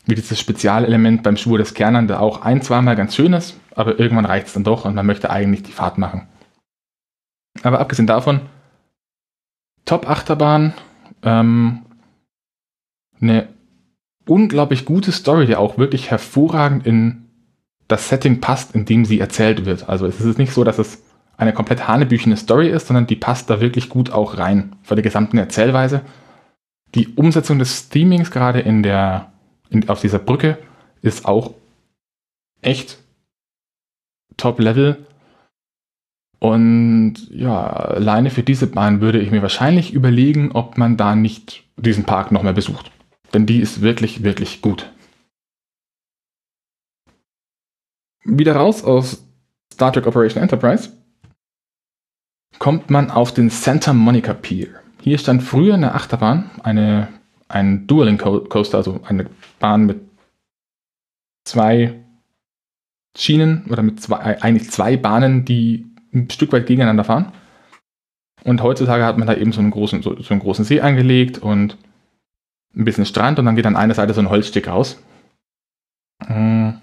wie dieses Spezialelement beim Schwur des Kernern, der auch ein, zweimal ganz schön ist, aber irgendwann reicht es dann doch und man möchte eigentlich die Fahrt machen. Aber abgesehen davon, Top-Achterbahn, ähm, eine unglaublich gute Story, die auch wirklich hervorragend in das Setting passt, in dem sie erzählt wird. Also es ist nicht so, dass es eine komplett hanebüchene Story ist, sondern die passt da wirklich gut auch rein für die gesamten Erzählweise. Die Umsetzung des Themings gerade in der, in, auf dieser Brücke ist auch echt top level. Und ja, alleine für diese Bahn würde ich mir wahrscheinlich überlegen, ob man da nicht diesen Park noch mehr besucht. Denn die ist wirklich, wirklich gut. Wieder raus aus Star Trek Operation Enterprise kommt man auf den Santa Monica Pier. Hier stand früher eine Achterbahn, eine, ein Dueling Coaster, also eine Bahn mit zwei Schienen oder mit zwei, eigentlich zwei Bahnen, die ein Stück weit gegeneinander fahren. Und heutzutage hat man da eben so einen großen, so, so einen großen See angelegt und ein bisschen Strand und dann geht an einer Seite so ein Holzstück raus. Mhm.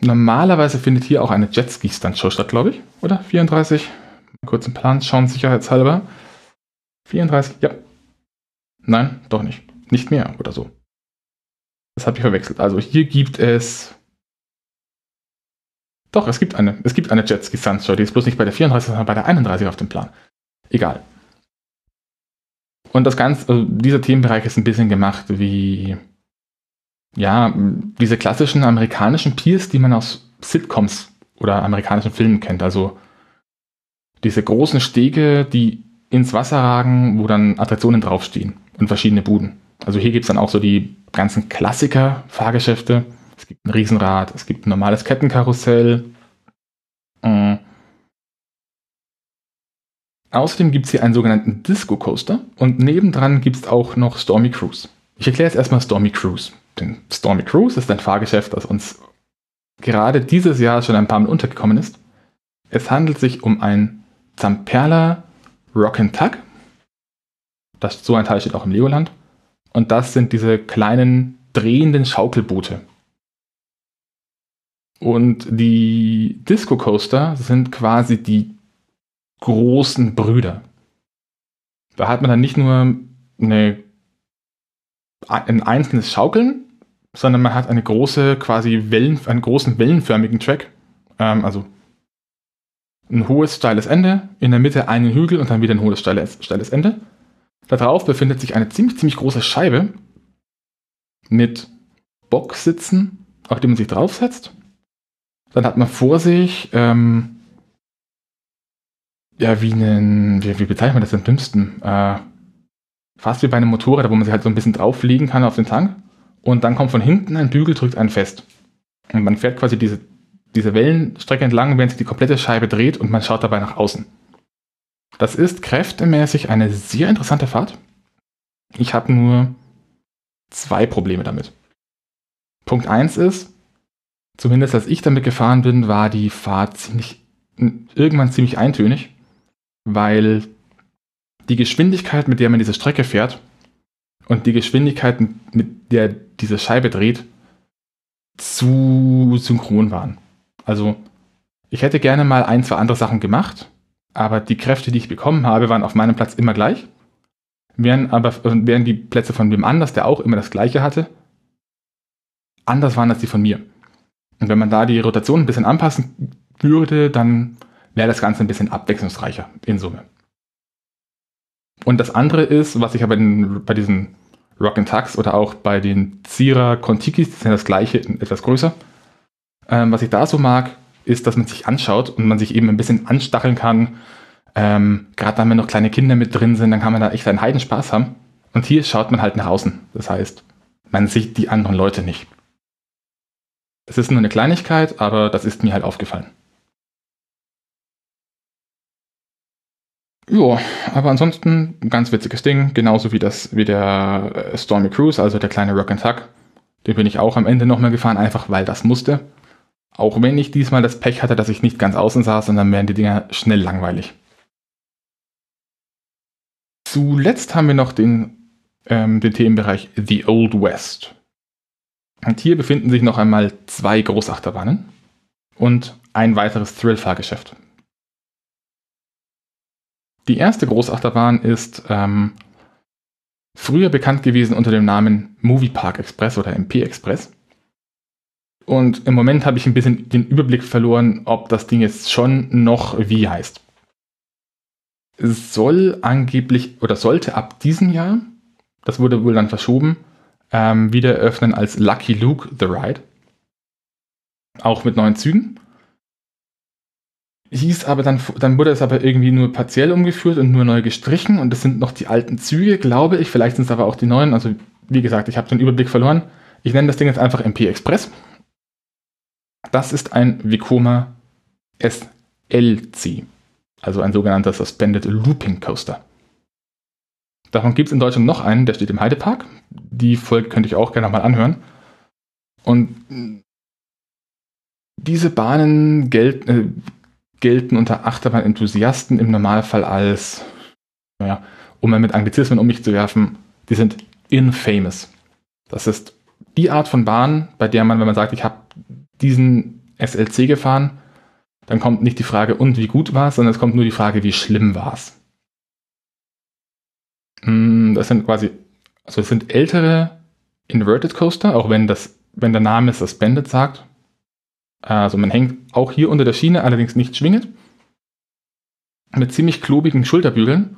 Normalerweise findet hier auch eine Jetski-Stunt-Show statt, glaube ich. Oder? 34? Mal kurz im Plan schauen, sicherheitshalber. 34, ja. Nein, doch nicht. Nicht mehr oder so. Das habe ich verwechselt. Also hier gibt es. Doch, es gibt eine. Es gibt eine Jetski Sunshow. Die ist bloß nicht bei der 34, sondern bei der 31 auf dem Plan. Egal. Und das Ganze, also dieser Themenbereich ist ein bisschen gemacht wie, ja, diese klassischen amerikanischen Piers, die man aus Sitcoms oder amerikanischen Filmen kennt. Also diese großen Stege, die ins Wasser ragen, wo dann Attraktionen draufstehen und verschiedene Buden. Also hier gibt es dann auch so die ganzen Klassiker-Fahrgeschäfte. Es gibt ein Riesenrad, es gibt ein normales Kettenkarussell. Äh. Außerdem gibt es hier einen sogenannten Disco Coaster und nebendran gibt es auch noch Stormy Cruise. Ich erkläre jetzt erstmal Stormy Cruise. Denn Stormy Cruise ist ein Fahrgeschäft, das uns gerade dieses Jahr schon ein paar Mal untergekommen ist. Es handelt sich um ein Zamperla Rock'n'Tuck. Das, so ein Teil steht auch im Legoland. Und das sind diese kleinen drehenden Schaukelboote. Und die Disco Coaster sind quasi die großen Brüder. Da hat man dann nicht nur eine, ein einzelnes Schaukeln, sondern man hat eine große, quasi Wellen, einen großen wellenförmigen Track. Ähm, also ein hohes, steiles Ende, in der Mitte einen Hügel und dann wieder ein hohes, steiles, steiles Ende. Darauf befindet sich eine ziemlich, ziemlich große Scheibe mit Boxsitzen, auf die man sich draufsetzt. Dann hat man vor sich, ähm, ja, wie einen, wie, wie bezeichnet man das am dümmsten? Äh, fast wie bei einem Motorrad, wo man sich halt so ein bisschen drauflegen kann auf den Tank. Und dann kommt von hinten ein Bügel, drückt einen fest. Und man fährt quasi diese diese Wellenstrecke entlang, während sich die komplette Scheibe dreht und man schaut dabei nach außen. Das ist kräftemäßig eine sehr interessante Fahrt. Ich habe nur zwei Probleme damit. Punkt 1 ist, zumindest als ich damit gefahren bin, war die Fahrt ziemlich, irgendwann ziemlich eintönig, weil die Geschwindigkeit, mit der man diese Strecke fährt und die Geschwindigkeit, mit der diese Scheibe dreht, zu synchron waren. Also ich hätte gerne mal ein, zwei andere Sachen gemacht, aber die Kräfte, die ich bekommen habe, waren auf meinem Platz immer gleich. Während aber während die Plätze von wem anders, der auch immer das gleiche hatte, anders waren als die von mir. Und wenn man da die Rotation ein bisschen anpassen würde, dann wäre das Ganze ein bisschen abwechslungsreicher in Summe. Und das andere ist, was ich aber in, bei diesen Rock Tux oder auch bei den Zira Contikis, ist ja das gleiche, etwas größer, ähm, was ich da so mag, ist, dass man sich anschaut und man sich eben ein bisschen anstacheln kann. Ähm, Gerade wenn noch kleine Kinder mit drin sind, dann kann man da echt einen Heidenspaß haben. Und hier schaut man halt nach außen. Das heißt, man sieht die anderen Leute nicht. Es ist nur eine Kleinigkeit, aber das ist mir halt aufgefallen. Ja, aber ansonsten ganz witziges Ding, genauso wie das wie der äh, Stormy Cruise, also der kleine Rock and Tuck. Den bin ich auch am Ende nochmal gefahren, einfach weil das musste. Auch wenn ich diesmal das Pech hatte, dass ich nicht ganz außen saß, sondern werden die Dinger schnell langweilig. Zuletzt haben wir noch den, ähm, den Themenbereich The Old West. Und hier befinden sich noch einmal zwei Großachterbahnen und ein weiteres Thrill-Fahrgeschäft. Die erste Großachterbahn ist ähm, früher bekannt gewesen unter dem Namen Movie Park Express oder MP Express. Und im Moment habe ich ein bisschen den Überblick verloren, ob das Ding jetzt schon noch wie heißt. Es soll angeblich oder sollte ab diesem Jahr, das wurde wohl dann verschoben, ähm, wieder öffnen als Lucky Luke The Ride. Auch mit neuen Zügen hieß aber dann, dann wurde es aber irgendwie nur partiell umgeführt und nur neu gestrichen und das sind noch die alten Züge, glaube ich. Vielleicht sind es aber auch die neuen. Also wie gesagt, ich habe den Überblick verloren. Ich nenne das Ding jetzt einfach MP Express. Das ist ein Vekoma SLC, also ein sogenannter Suspended Looping Coaster. Davon gibt es in Deutschland noch einen, der steht im Heidepark. Die Folge könnte ich auch gerne nochmal anhören. Und diese Bahnen gelten, äh, gelten unter Achterbahn-Enthusiasten im Normalfall als, naja, um mal mit Anglizismen um mich zu werfen, die sind infamous. Das ist die Art von Bahn, bei der man, wenn man sagt, ich habe diesen SLC gefahren, dann kommt nicht die Frage, und wie gut war es, sondern es kommt nur die Frage, wie schlimm war es. Hm, das sind quasi, also es sind ältere Inverted Coaster, auch wenn das, wenn der Name Suspended sagt, also man hängt auch hier unter der Schiene, allerdings nicht schwingend. Mit ziemlich klobigen Schulterbügeln.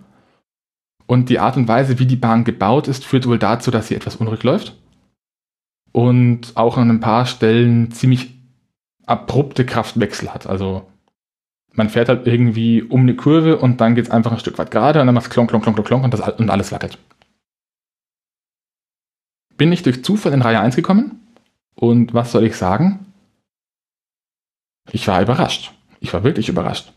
Und die Art und Weise, wie die Bahn gebaut ist, führt wohl dazu, dass sie etwas unruhig läuft. Und auch an ein paar Stellen ziemlich abrupte Kraftwechsel hat. Also man fährt halt irgendwie um eine Kurve und dann geht es einfach ein Stück weit gerade und dann macht es klonk, klonk, klonk, klonk und, das, und alles wackelt. Bin ich durch Zufall in Reihe 1 gekommen und was soll ich sagen? Ich war überrascht. Ich war wirklich überrascht.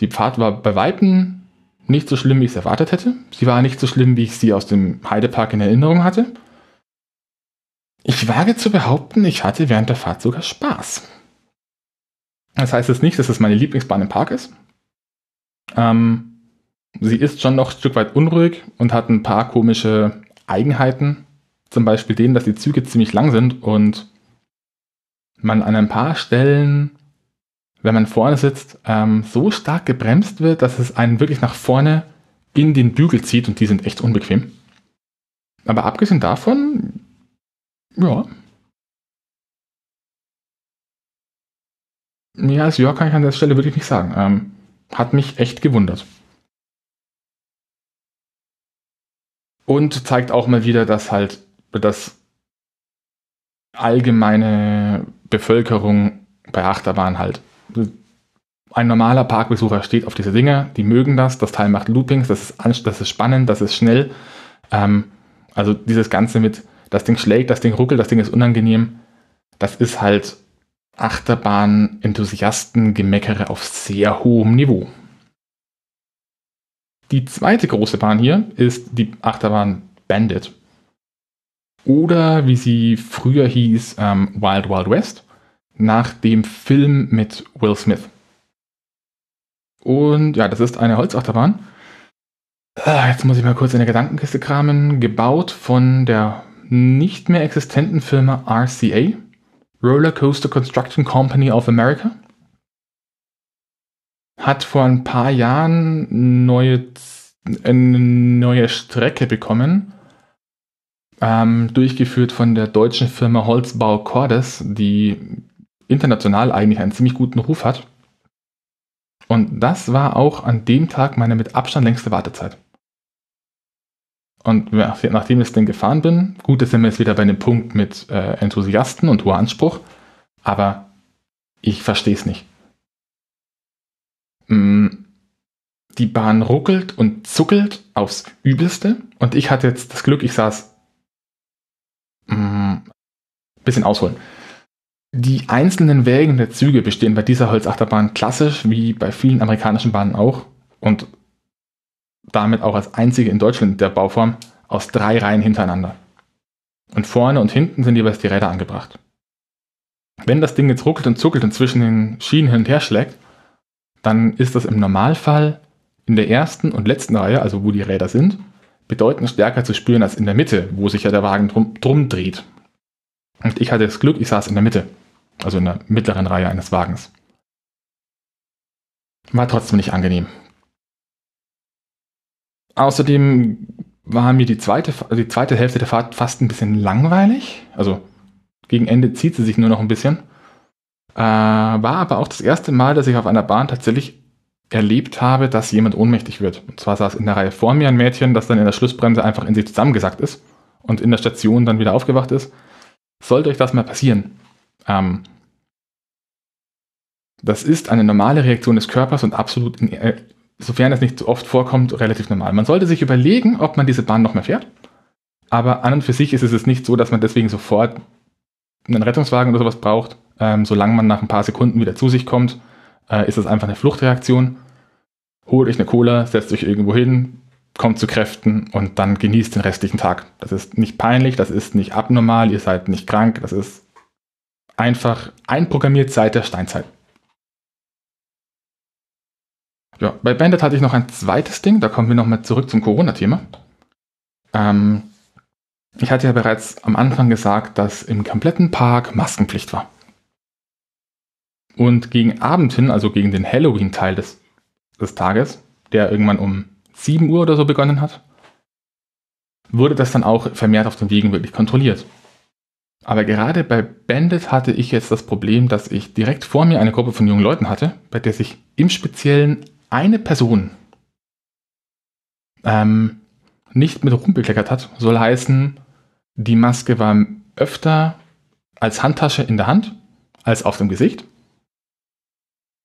Die Fahrt war bei Weitem nicht so schlimm, wie ich es erwartet hätte. Sie war nicht so schlimm, wie ich sie aus dem Heidepark in Erinnerung hatte. Ich wage zu behaupten, ich hatte während der Fahrt sogar Spaß. Das heißt jetzt nicht, dass es meine Lieblingsbahn im Park ist. Ähm, sie ist schon noch ein Stück weit unruhig und hat ein paar komische Eigenheiten. Zum Beispiel den, dass die Züge ziemlich lang sind und man an ein paar Stellen wenn man vorne sitzt, ähm, so stark gebremst wird, dass es einen wirklich nach vorne in den Bügel zieht und die sind echt unbequem. Aber abgesehen davon, ja. Mehr als ja kann ich an der Stelle wirklich nicht sagen. Ähm, hat mich echt gewundert. Und zeigt auch mal wieder, dass halt das allgemeine Bevölkerung bei Achterbahn halt ein normaler Parkbesucher steht auf diese Dinge, die mögen das, das Teil macht Loopings, das ist, das ist spannend, das ist schnell. Ähm, also dieses Ganze mit, das Ding schlägt, das Ding ruckelt, das Ding ist unangenehm, das ist halt Achterbahn-Enthusiasten-Gemeckere auf sehr hohem Niveau. Die zweite große Bahn hier ist die Achterbahn Bandit. Oder wie sie früher hieß, ähm, Wild Wild West nach dem Film mit Will Smith. Und ja, das ist eine Holzachterbahn. Ah, jetzt muss ich mal kurz in der Gedankenkiste kramen. Gebaut von der nicht mehr existenten Firma RCA, Roller Coaster Construction Company of America. Hat vor ein paar Jahren neue, eine neue Strecke bekommen. Ähm, durchgeführt von der deutschen Firma Holzbau Cordes, die international eigentlich einen ziemlich guten Ruf hat. Und das war auch an dem Tag meine mit Abstand längste Wartezeit. Und nachdem ich den gefahren bin, gut, jetzt sind wir jetzt wieder bei dem Punkt mit äh, Enthusiasten und hoher Anspruch, aber ich verstehe es nicht. Mm, die Bahn ruckelt und zuckelt aufs Übelste und ich hatte jetzt das Glück, ich saß mm, bisschen ausholen. Die einzelnen Wägen der Züge bestehen bei dieser Holzachterbahn klassisch, wie bei vielen amerikanischen Bahnen auch, und damit auch als einzige in Deutschland der Bauform, aus drei Reihen hintereinander. Und vorne und hinten sind jeweils die Räder angebracht. Wenn das Ding jetzt ruckelt und zuckelt und zwischen den Schienen hin und her schlägt, dann ist das im Normalfall in der ersten und letzten Reihe, also wo die Räder sind, bedeutend stärker zu spüren als in der Mitte, wo sich ja der Wagen drum, drum dreht. Und ich hatte das Glück, ich saß in der Mitte, also in der mittleren Reihe eines Wagens. War trotzdem nicht angenehm. Außerdem war mir die zweite, die zweite Hälfte der Fahrt fast ein bisschen langweilig. Also gegen Ende zieht sie sich nur noch ein bisschen. Äh, war aber auch das erste Mal, dass ich auf einer Bahn tatsächlich erlebt habe, dass jemand ohnmächtig wird. Und zwar saß in der Reihe vor mir ein Mädchen, das dann in der Schlussbremse einfach in sich zusammengesackt ist und in der Station dann wieder aufgewacht ist. Sollte euch das mal passieren, ähm, das ist eine normale Reaktion des Körpers und absolut, in, äh, sofern es nicht so oft vorkommt, relativ normal. Man sollte sich überlegen, ob man diese Bahn noch mehr fährt. Aber an und für sich ist es nicht so, dass man deswegen sofort einen Rettungswagen oder sowas braucht. Ähm, solange man nach ein paar Sekunden wieder zu sich kommt, äh, ist das einfach eine Fluchtreaktion. Holt euch eine Cola, setzt euch irgendwo hin, kommt zu Kräften und dann genießt den restlichen Tag. Das ist nicht peinlich, das ist nicht abnormal, ihr seid nicht krank, das ist einfach einprogrammiert seit der Steinzeit. Ja, bei Bandit hatte ich noch ein zweites Ding, da kommen wir nochmal zurück zum Corona-Thema. Ähm, ich hatte ja bereits am Anfang gesagt, dass im kompletten Park Maskenpflicht war. Und gegen Abend hin, also gegen den Halloween-Teil des, des Tages, der irgendwann um 7 Uhr oder so begonnen hat, wurde das dann auch vermehrt auf den Wegen wirklich kontrolliert. Aber gerade bei Bandit hatte ich jetzt das Problem, dass ich direkt vor mir eine Gruppe von jungen Leuten hatte, bei der sich im Speziellen eine Person ähm, nicht mit rumbekleckert hat, soll heißen, die Maske war öfter als Handtasche in der Hand als auf dem Gesicht.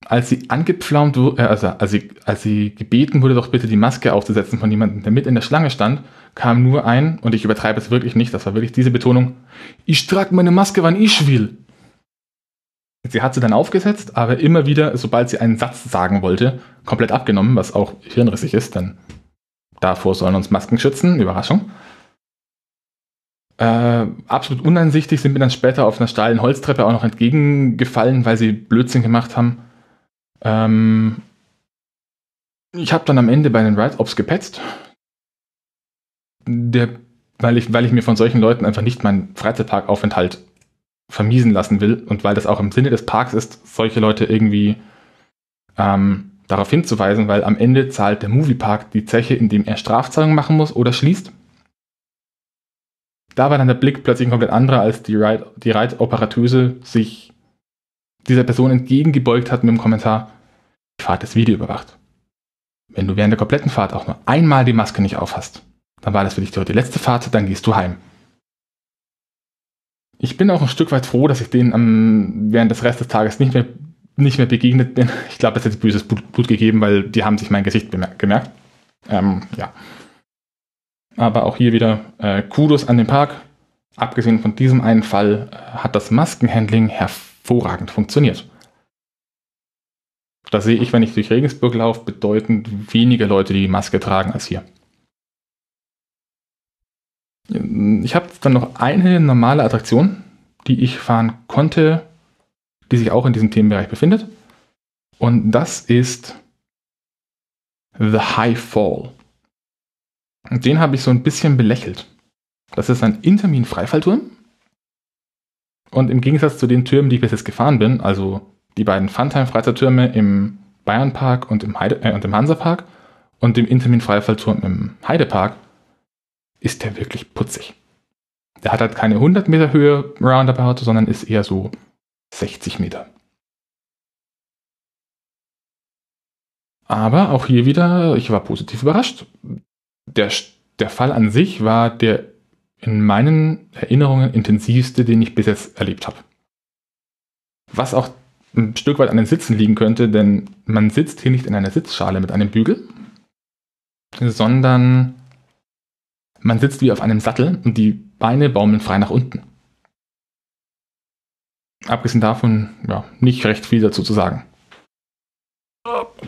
Als sie angepflaumt wurde, äh, also als sie, als sie gebeten wurde, doch bitte die Maske aufzusetzen von jemandem, der mit in der Schlange stand, kam nur ein, und ich übertreibe es wirklich nicht, das war wirklich diese Betonung, ich trage meine Maske, wann ich will. Sie hat sie dann aufgesetzt, aber immer wieder, sobald sie einen Satz sagen wollte, komplett abgenommen, was auch hirnrissig ist, denn davor sollen uns Masken schützen, Überraschung. Äh, absolut uneinsichtig sind mir dann später auf einer steilen Holztreppe auch noch entgegengefallen, weil sie Blödsinn gemacht haben. Ähm, ich habe dann am Ende bei den Ride-Ops gepetzt. Der, weil, ich, weil ich mir von solchen Leuten einfach nicht meinen Freizeitparkaufenthalt vermiesen lassen will und weil das auch im Sinne des Parks ist, solche Leute irgendwie ähm, darauf hinzuweisen, weil am Ende zahlt der Moviepark die Zeche, indem er Strafzahlungen machen muss oder schließt da war dann der Blick plötzlich ein komplett anderer, als die Ride, die Ride-Operatöse sich dieser Person entgegengebeugt hat mit dem Kommentar, die Fahrt ist Video überwacht. Wenn du während der kompletten Fahrt auch nur einmal die Maske nicht aufhast, dann war das für dich die letzte Fahrt, dann gehst du heim. Ich bin auch ein Stück weit froh, dass ich denen am, während des Restes des Tages nicht mehr, nicht mehr begegnet bin. Ich glaube, es hätte böses Blut, Blut, gegeben, weil die haben sich mein Gesicht gemerkt. Ähm, ja. Aber auch hier wieder äh, Kudos an den Park. Abgesehen von diesem einen Fall äh, hat das Maskenhandling hervorragend funktioniert. Da sehe ich, wenn ich durch Regensburg laufe, bedeutend weniger Leute, die die Maske tragen als hier. Ich habe dann noch eine normale Attraktion, die ich fahren konnte, die sich auch in diesem Themenbereich befindet. Und das ist The High Fall. Den habe ich so ein bisschen belächelt. Das ist ein Intermin-Freifallturm. Und im Gegensatz zu den Türmen, die ich bis jetzt gefahren bin, also die beiden Funtime-Freizeittürme im Bayernpark und im, Heide, äh, und im Hansapark und dem Intermin-Freifallturm im Heidepark, ist der wirklich putzig. Der hat halt keine 100 Meter Höhe roundabout, sondern ist eher so 60 Meter. Aber auch hier wieder, ich war positiv überrascht der, der Fall an sich war der in meinen Erinnerungen intensivste, den ich bis jetzt erlebt habe. Was auch ein Stück weit an den Sitzen liegen könnte, denn man sitzt hier nicht in einer Sitzschale mit einem Bügel, sondern man sitzt wie auf einem Sattel und die Beine baumeln frei nach unten. abgesehen davon, ja, nicht recht viel dazu zu sagen.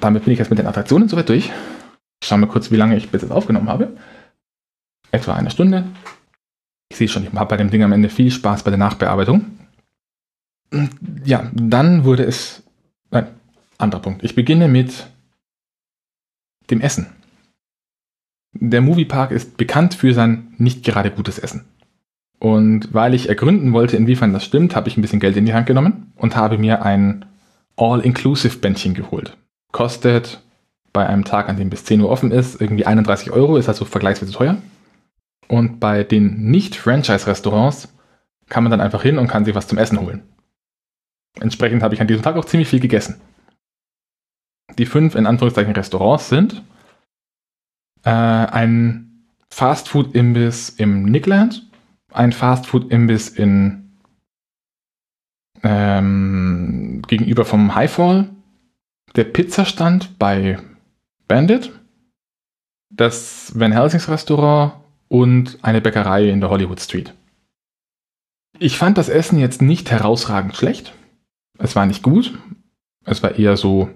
Damit bin ich jetzt mit den Attraktionen soweit durch. Ich schaue mal kurz, wie lange ich bis jetzt aufgenommen habe. Etwa eine Stunde. Ich sehe schon, ich habe bei dem Ding am Ende viel Spaß bei der Nachbearbeitung. Ja, dann wurde es. Nein, anderer Punkt. Ich beginne mit dem Essen. Der Moviepark ist bekannt für sein nicht gerade gutes Essen. Und weil ich ergründen wollte, inwiefern das stimmt, habe ich ein bisschen Geld in die Hand genommen und habe mir ein All-Inclusive-Bändchen geholt. Kostet bei einem Tag, an dem bis 10 Uhr offen ist, irgendwie 31 Euro, ist also vergleichsweise teuer. Und bei den Nicht-Franchise-Restaurants kann man dann einfach hin und kann sich was zum Essen holen. Entsprechend habe ich an diesem Tag auch ziemlich viel gegessen. Die fünf in Anführungszeichen Restaurants sind äh, ein Fastfood-Imbiss im Nickland, ein Fastfood-Imbiss in ähm, gegenüber vom Highfall, der Pizzastand bei Bandit, das Van Helsings Restaurant und eine Bäckerei in der Hollywood Street. Ich fand das Essen jetzt nicht herausragend schlecht. Es war nicht gut. Es war eher so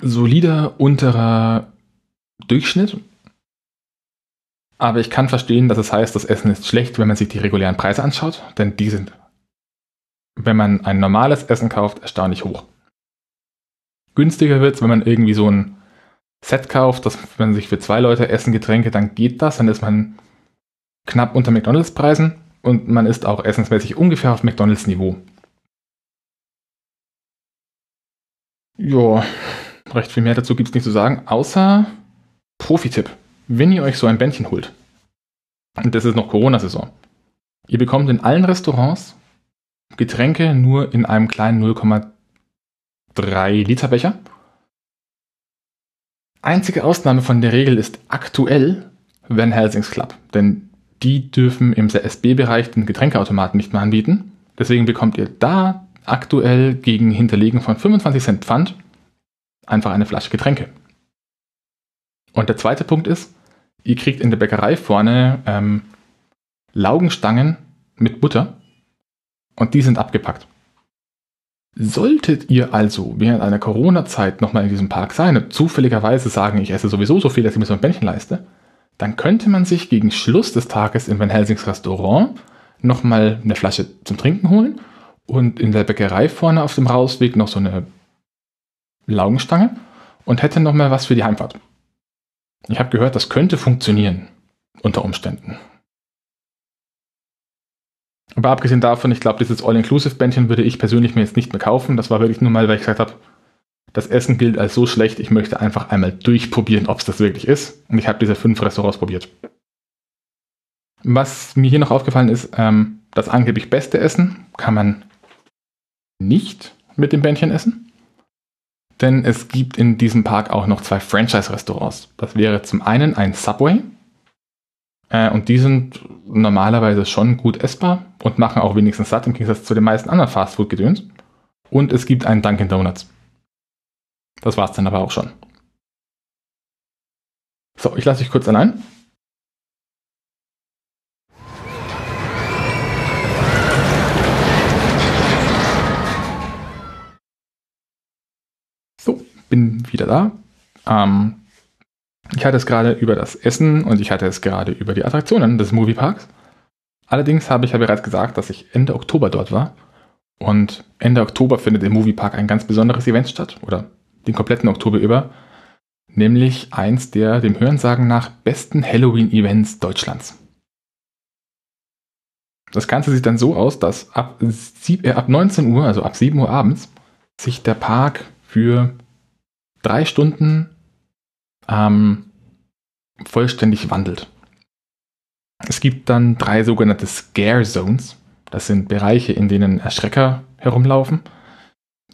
solider unterer Durchschnitt. Aber ich kann verstehen, dass es heißt, das Essen ist schlecht, wenn man sich die regulären Preise anschaut, denn die sind, wenn man ein normales Essen kauft, erstaunlich hoch. Günstiger wird es, wenn man irgendwie so ein Set kauft, dass man sich für zwei Leute essen, Getränke, dann geht das, dann ist man knapp unter McDonalds-Preisen und man ist auch essensmäßig ungefähr auf McDonalds-Niveau. Ja, recht viel mehr dazu gibt es nicht zu sagen, außer Profi-Tipp. Wenn ihr euch so ein Bändchen holt, und das ist noch Corona-Saison, ihr bekommt in allen Restaurants Getränke nur in einem kleinen 0,3 Liter Becher. Einzige Ausnahme von der Regel ist aktuell Van Helsings Club, denn die dürfen im SB-Bereich den Getränkeautomaten nicht mehr anbieten. Deswegen bekommt ihr da aktuell gegen Hinterlegen von 25 Cent Pfand einfach eine Flasche Getränke. Und der zweite Punkt ist, ihr kriegt in der Bäckerei vorne ähm, Laugenstangen mit Butter und die sind abgepackt. Solltet ihr also während einer Corona-Zeit nochmal in diesem Park sein und zufälligerweise sagen, ich esse sowieso so viel, dass ich mir so ein Bändchen leiste, dann könnte man sich gegen Schluss des Tages in Van Helsings Restaurant nochmal eine Flasche zum Trinken holen und in der Bäckerei vorne auf dem Rausweg noch so eine Laugenstange und hätte nochmal was für die Heimfahrt. Ich habe gehört, das könnte funktionieren unter Umständen. Aber abgesehen davon, ich glaube, dieses All-Inclusive-Bändchen würde ich persönlich mir jetzt nicht mehr kaufen. Das war wirklich nur mal, weil ich gesagt habe, das Essen gilt als so schlecht, ich möchte einfach einmal durchprobieren, ob es das wirklich ist. Und ich habe diese fünf Restaurants probiert. Was mir hier noch aufgefallen ist, ähm, das angeblich beste Essen kann man nicht mit dem Bändchen essen. Denn es gibt in diesem Park auch noch zwei Franchise-Restaurants. Das wäre zum einen ein Subway. Äh, und die sind normalerweise schon gut essbar und machen auch wenigstens satt im Gegensatz zu den meisten anderen Fastfood-Gedöns. Und es gibt einen Dunkin' Donuts. Das war's dann aber auch schon. So, ich lasse dich kurz allein. Bin wieder da. Ähm, ich hatte es gerade über das Essen und ich hatte es gerade über die Attraktionen des Movieparks. Allerdings habe ich ja bereits gesagt, dass ich Ende Oktober dort war. Und Ende Oktober findet im Moviepark ein ganz besonderes Event statt. Oder den kompletten Oktober über, nämlich eins der dem Hörensagen nach besten Halloween-Events Deutschlands. Das Ganze sieht dann so aus, dass ab, äh, ab 19 Uhr, also ab 7 Uhr abends, sich der Park für drei Stunden ähm, vollständig wandelt. Es gibt dann drei sogenannte Scare Zones. Das sind Bereiche, in denen Erschrecker herumlaufen,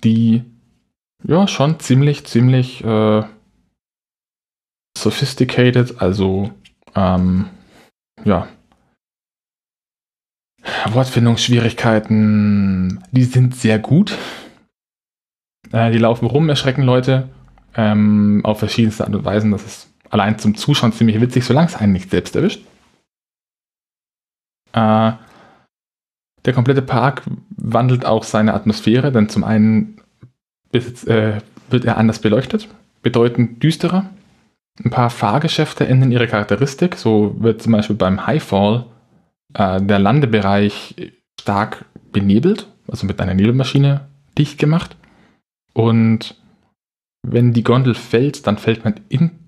die ja, schon ziemlich, ziemlich äh, sophisticated, also ähm, ja, Wortfindungsschwierigkeiten, die sind sehr gut. Äh, die laufen rum, erschrecken Leute ähm, auf verschiedenste Art und Weisen. Das ist allein zum Zuschauen ziemlich witzig, solange es einen nicht selbst erwischt. Äh, Der komplette Park wandelt auch seine Atmosphäre, denn zum einen besitzt, äh, wird er anders beleuchtet, bedeutend düsterer. Ein paar Fahrgeschäfte ändern ihre Charakteristik. So wird zum Beispiel beim Highfall äh, der Landebereich stark benebelt, also mit einer Nebelmaschine dicht gemacht. Und wenn die Gondel fällt, dann fällt man in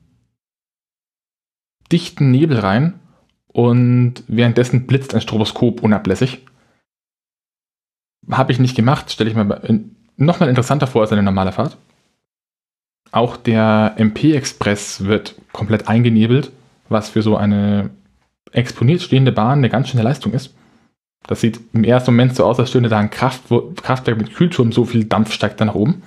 dichten Nebel rein und währenddessen blitzt ein Stroboskop unablässig. Habe ich nicht gemacht, stelle ich mir nochmal interessanter vor als eine normale Fahrt. Auch der MP-Express wird komplett eingenebelt, was für so eine exponiert stehende Bahn eine ganz schöne Leistung ist. Das sieht im ersten Moment so aus, als stünde da ein Kraft Kraftwerk mit Kühlturm, so viel Dampf steigt da nach oben.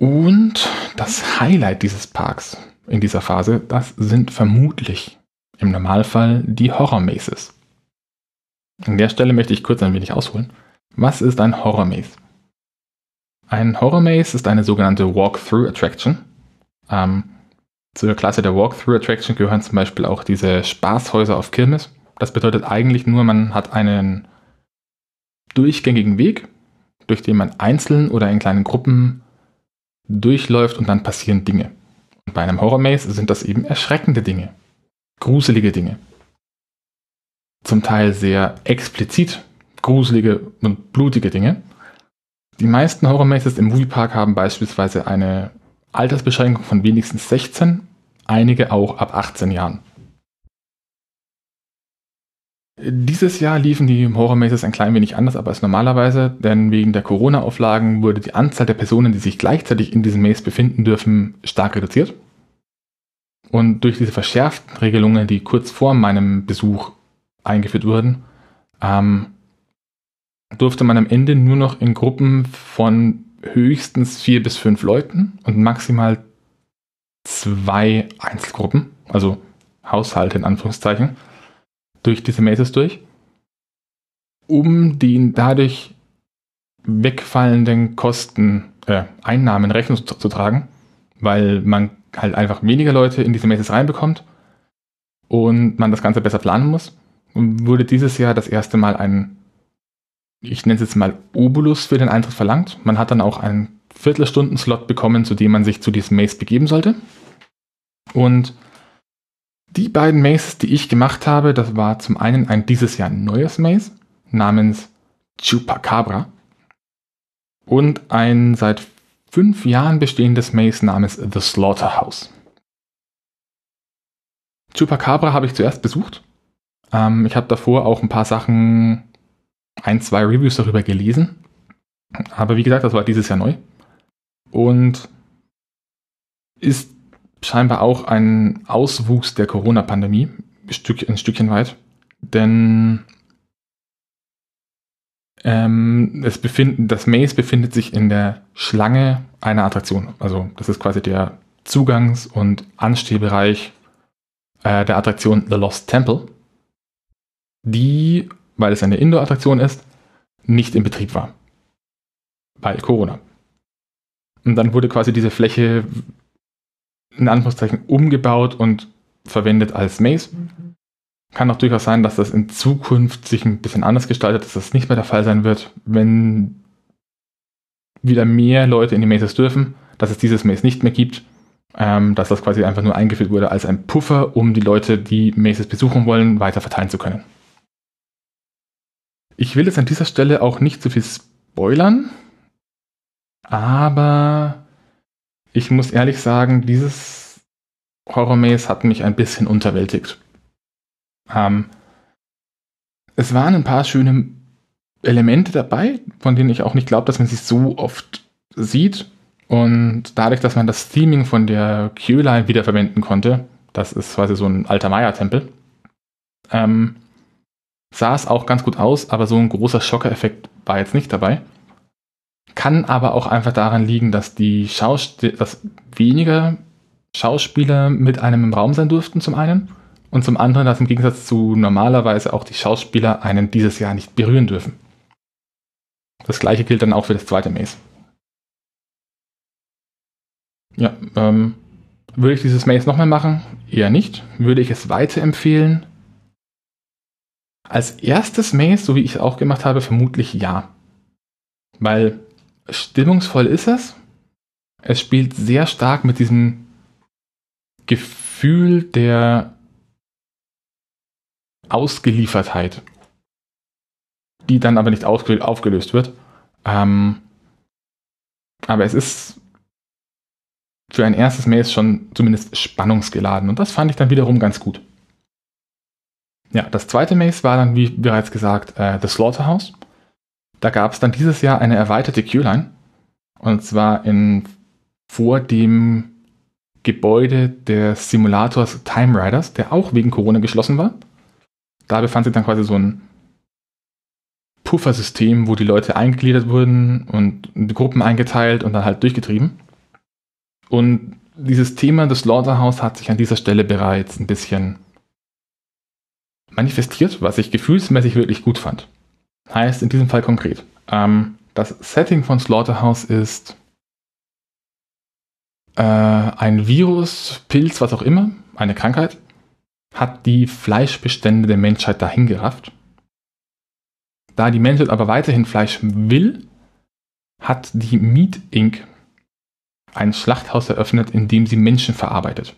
Und das Highlight dieses Parks in dieser Phase, das sind vermutlich im Normalfall die Horror Mazes. An der Stelle möchte ich kurz ein wenig ausholen. Was ist ein Horror Maze? Ein Horror Maze ist eine sogenannte Walk-Through Attraction. Ähm, zur Klasse der Walk-Through Attraction gehören zum Beispiel auch diese Spaßhäuser auf Kirmes. Das bedeutet eigentlich nur, man hat einen durchgängigen Weg, durch den man einzeln oder in kleinen Gruppen durchläuft und dann passieren Dinge. Und bei einem Horror Maze sind das eben erschreckende Dinge, gruselige Dinge. Zum Teil sehr explizit gruselige und blutige Dinge. Die meisten Horror Mazes im Moviepark haben beispielsweise eine Altersbeschränkung von wenigstens 16, einige auch ab 18 Jahren. Dieses Jahr liefen die Horror Mazes ein klein wenig anders ab als normalerweise, denn wegen der Corona-Auflagen wurde die Anzahl der Personen, die sich gleichzeitig in diesem Maze befinden dürfen, stark reduziert. Und durch diese verschärften Regelungen, die kurz vor meinem Besuch eingeführt wurden, ähm, durfte man am Ende nur noch in Gruppen von höchstens vier bis fünf Leuten und maximal zwei Einzelgruppen, also Haushalte in Anführungszeichen, durch diese Mazes durch, um den dadurch wegfallenden Kosten, äh, Einnahmen Rechnung zu, zu, tragen, weil man halt einfach weniger Leute in diese Mazes reinbekommt und man das Ganze besser planen muss. Und wurde dieses Jahr das erste Mal ein ich nenne es jetzt mal Obolus für den Eintritt verlangt. Man hat dann auch einen Viertelstunden-Slot bekommen, zu dem man sich zu diesem Maze begeben sollte. Und die beiden Mazes, die ich gemacht habe, das war zum einen ein dieses Jahr neues Maze namens Chupacabra und ein seit fünf Jahren bestehendes Maze namens The Slaughterhouse. Chupacabra habe ich zuerst besucht. Ähm, ich habe davor auch ein paar Sachen ein, zwei Reviews darüber gelesen. Aber wie gesagt, das war dieses Jahr neu. Und ist scheinbar auch ein Auswuchs der Corona-Pandemie, ein Stückchen weit. Denn ähm, es befinden, das Maze befindet sich in der Schlange einer Attraktion. Also das ist quasi der Zugangs- und Anstehbereich äh, der Attraktion The Lost Temple, die weil es eine Indoor-Attraktion ist, nicht in Betrieb war. Weil Corona. Und dann wurde quasi diese Fläche in Anführungszeichen umgebaut und verwendet als Maze. Kann auch durchaus sein, dass das in Zukunft sich ein bisschen anders gestaltet, dass das nicht mehr der Fall sein wird, wenn wieder mehr Leute in die Mazes dürfen, dass es dieses Maze nicht mehr gibt, ähm, dass das quasi einfach nur eingeführt wurde als ein Puffer, um die Leute, die Mazes besuchen wollen, weiter verteilen zu können. Ich will jetzt an dieser Stelle auch nicht zu viel spoilern, aber ich muss ehrlich sagen, dieses Horror Maze hat mich ein bisschen unterwältigt. Ähm, es waren ein paar schöne Elemente dabei, von denen ich auch nicht glaube, dass man sie so oft sieht. Und dadurch, dass man das Theming von der Q-Line wiederverwenden konnte, das ist quasi so ein alter Maya-Tempel, ähm, sah es auch ganz gut aus, aber so ein großer Schocker-Effekt war jetzt nicht dabei. Kann aber auch einfach daran liegen, dass die Schauspieler, dass weniger Schauspieler mit einem im Raum sein durften, zum einen. Und zum anderen, dass im Gegensatz zu normalerweise auch die Schauspieler einen dieses Jahr nicht berühren dürfen. Das gleiche gilt dann auch für das zweite Maze. Ja, ähm, würde ich dieses Maze nochmal machen? Eher nicht. Würde ich es weiterempfehlen? Als erstes Maze, so wie ich es auch gemacht habe, vermutlich ja. Weil stimmungsvoll ist es. Es spielt sehr stark mit diesem Gefühl der Ausgeliefertheit, die dann aber nicht aufgelöst wird. Ähm, aber es ist für ein erstes Maze schon zumindest spannungsgeladen und das fand ich dann wiederum ganz gut. Ja, das zweite Maze war dann, wie bereits gesagt, äh, The Slaughterhouse. Da gab es dann dieses Jahr eine erweiterte Queueline und zwar in vor dem Gebäude des Simulators Time Riders, der auch wegen Corona geschlossen war. Da befand sich dann quasi so ein Puffersystem, wo die Leute eingegliedert wurden und in Gruppen eingeteilt und dann halt durchgetrieben. Und dieses Thema des Slaughterhouse hat sich an dieser Stelle bereits ein bisschen manifestiert, was ich gefühlsmäßig wirklich gut fand. Heißt in diesem Fall konkret, ähm, das Setting von Slaughterhouse ist äh, ein Virus, Pilz, was auch immer, eine Krankheit, hat die Fleischbestände der Menschheit dahingerafft. Da die Menschheit aber weiterhin Fleisch will, hat die Meat Inc. ein Schlachthaus eröffnet, in dem sie Menschen verarbeitet.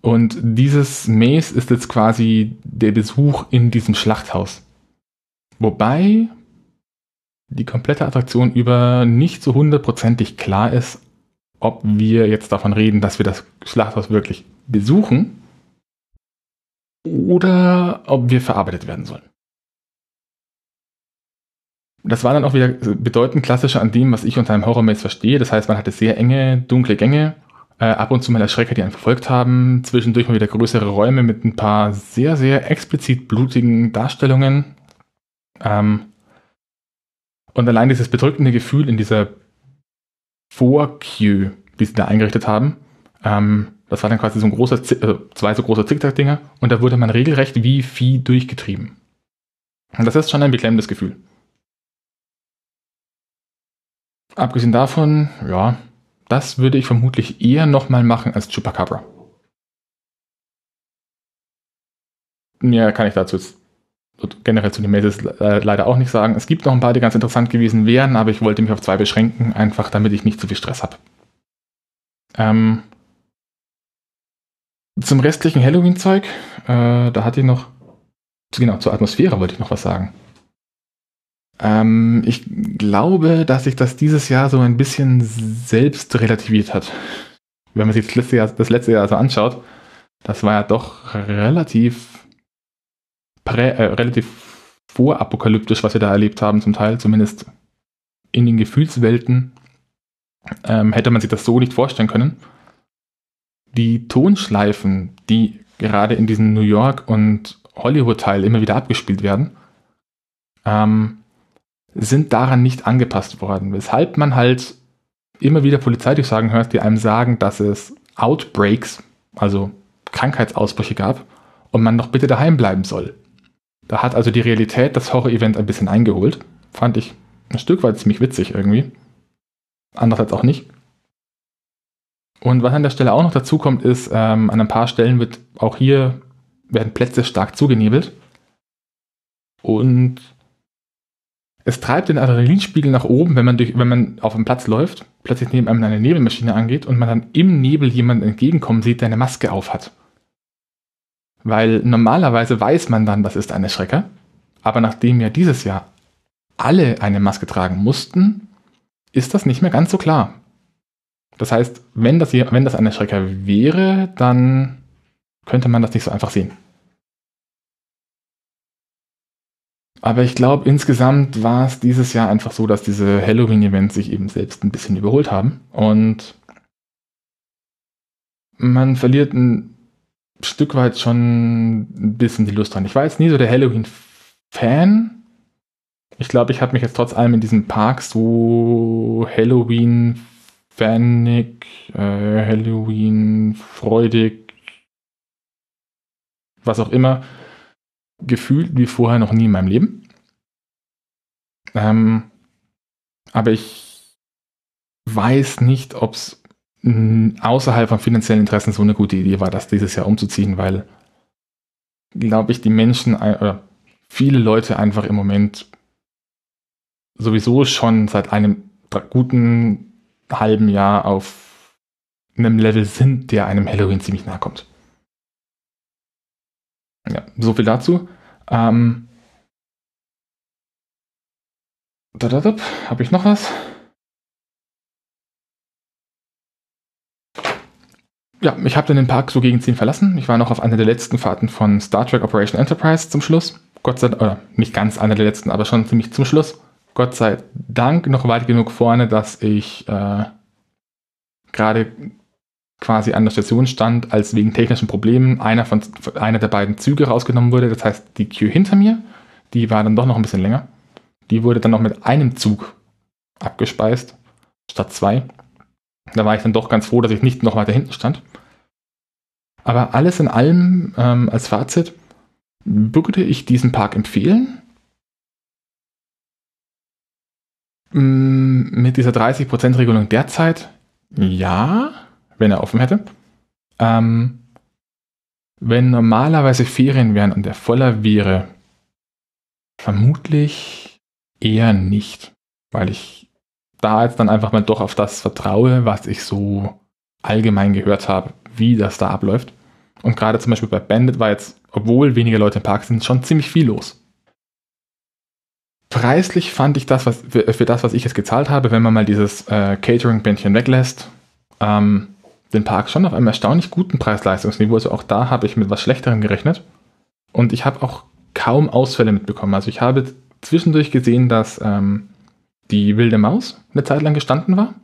Und dieses Maze ist jetzt quasi der Besuch in diesem Schlachthaus. Wobei die komplette Attraktion über nicht so hundertprozentig klar ist, ob wir jetzt davon reden, dass wir das Schlachthaus wirklich besuchen oder ob wir verarbeitet werden sollen. Das war dann auch wieder bedeutend klassischer an dem, was ich unter einem Horror-Maze verstehe. Das heißt, man hatte sehr enge, dunkle Gänge, äh, ab und zu mal Erschrecker, die einen verfolgt haben, zwischendurch mal wieder größere Räume mit ein paar sehr, sehr explizit blutigen Darstellungen. Ähm, und allein dieses bedrückende Gefühl in dieser vor-Queue, die sie da eingerichtet haben. Ähm, das war dann quasi so ein großer, äh, zwei so große Zickzack-Dinger und da wurde man regelrecht wie Vieh durchgetrieben. Und das ist schon ein beklemmendes Gefühl. Abgesehen davon, ja, das würde ich vermutlich eher nochmal machen als Chupacabra. Mehr kann ich dazu jetzt generell zu den Mazes äh, leider auch nicht sagen. Es gibt noch ein paar, die ganz interessant gewesen wären, aber ich wollte mich auf zwei beschränken, einfach damit ich nicht zu viel Stress habe. Ähm, zum restlichen Halloween-Zeug, äh, da hatte ich noch, genau, zur Atmosphäre wollte ich noch was sagen. Ähm, ich glaube, dass sich das dieses Jahr so ein bisschen selbst relativiert hat. Wenn man sich das letzte Jahr, das letzte Jahr so anschaut, das war ja doch relativ prä, äh, relativ vorapokalyptisch, was wir da erlebt haben, zum Teil, zumindest in den Gefühlswelten, ähm, hätte man sich das so nicht vorstellen können. Die Tonschleifen, die gerade in diesem New York und Hollywood-Teil immer wieder abgespielt werden, ähm, sind daran nicht angepasst worden, weshalb man halt immer wieder Polizeidurchsagen hört, die einem sagen, dass es Outbreaks, also Krankheitsausbrüche gab und man doch bitte daheim bleiben soll. Da hat also die Realität das Horror-Event ein bisschen eingeholt. Fand ich ein Stück weit ziemlich witzig irgendwie. Andererseits auch nicht. Und was an der Stelle auch noch dazu kommt, ist, ähm, an ein paar Stellen wird auch hier werden Plätze stark zugenebelt. Und es treibt den Adrenalinspiegel nach oben, wenn man, durch, wenn man auf dem Platz läuft, plötzlich neben einem eine Nebelmaschine angeht und man dann im Nebel jemanden entgegenkommen sieht, der eine Maske auf hat. Weil normalerweise weiß man dann, das ist eine Schrecker. Aber nachdem ja dieses Jahr alle eine Maske tragen mussten, ist das nicht mehr ganz so klar. Das heißt, wenn das, wenn das eine Schrecker wäre, dann könnte man das nicht so einfach sehen. Aber ich glaube, insgesamt war es dieses Jahr einfach so, dass diese Halloween-Events sich eben selbst ein bisschen überholt haben. Und man verliert ein Stück weit schon ein bisschen die Lust dran. Ich war jetzt nie so der Halloween-Fan. Ich glaube, ich habe mich jetzt trotz allem in diesem Park so Halloween-fanig, äh, Halloween-freudig, was auch immer, gefühlt wie vorher noch nie in meinem Leben. Ähm, aber ich weiß nicht, ob es außerhalb von finanziellen Interessen so eine gute Idee war, das dieses Jahr umzuziehen, weil glaube ich, die Menschen oder viele Leute einfach im Moment sowieso schon seit einem guten halben Jahr auf einem Level sind, der einem Halloween ziemlich nahe kommt. Ja, so viel dazu. Ähm, Habe ich noch was? Ja, ich habe dann den Park so gegen 10 verlassen. Ich war noch auf einer der letzten Fahrten von Star Trek Operation Enterprise zum Schluss. Gott sei Dank, oder nicht ganz einer der letzten, aber schon ziemlich zum Schluss. Gott sei Dank noch weit genug vorne, dass ich äh, gerade quasi an der Station stand, als wegen technischen Problemen einer von einer der beiden Züge rausgenommen wurde. Das heißt, die Queue hinter mir, die war dann doch noch ein bisschen länger. Die wurde dann noch mit einem Zug abgespeist, statt zwei. Da war ich dann doch ganz froh, dass ich nicht noch weiter hinten stand. Aber alles in allem ähm, als Fazit würde ich diesen Park empfehlen. Mm, mit dieser 30%-Regelung derzeit ja, wenn er offen hätte. Ähm, wenn normalerweise Ferien wären und er voller wäre, vermutlich eher nicht, weil ich da jetzt dann einfach mal doch auf das vertraue, was ich so allgemein gehört habe, wie das da abläuft. Und gerade zum Beispiel bei Bandit war jetzt, obwohl weniger Leute im Park sind, schon ziemlich viel los. Preislich fand ich das, was für, das, was ich jetzt gezahlt habe, wenn man mal dieses äh, Catering-Bändchen weglässt, ähm, den Park schon auf einem erstaunlich guten Preis-Leistungsniveau. Also auch da habe ich mit was Schlechterem gerechnet. Und ich habe auch kaum Ausfälle mitbekommen. Also ich habe zwischendurch gesehen, dass ähm, die wilde Maus eine Zeit lang gestanden war.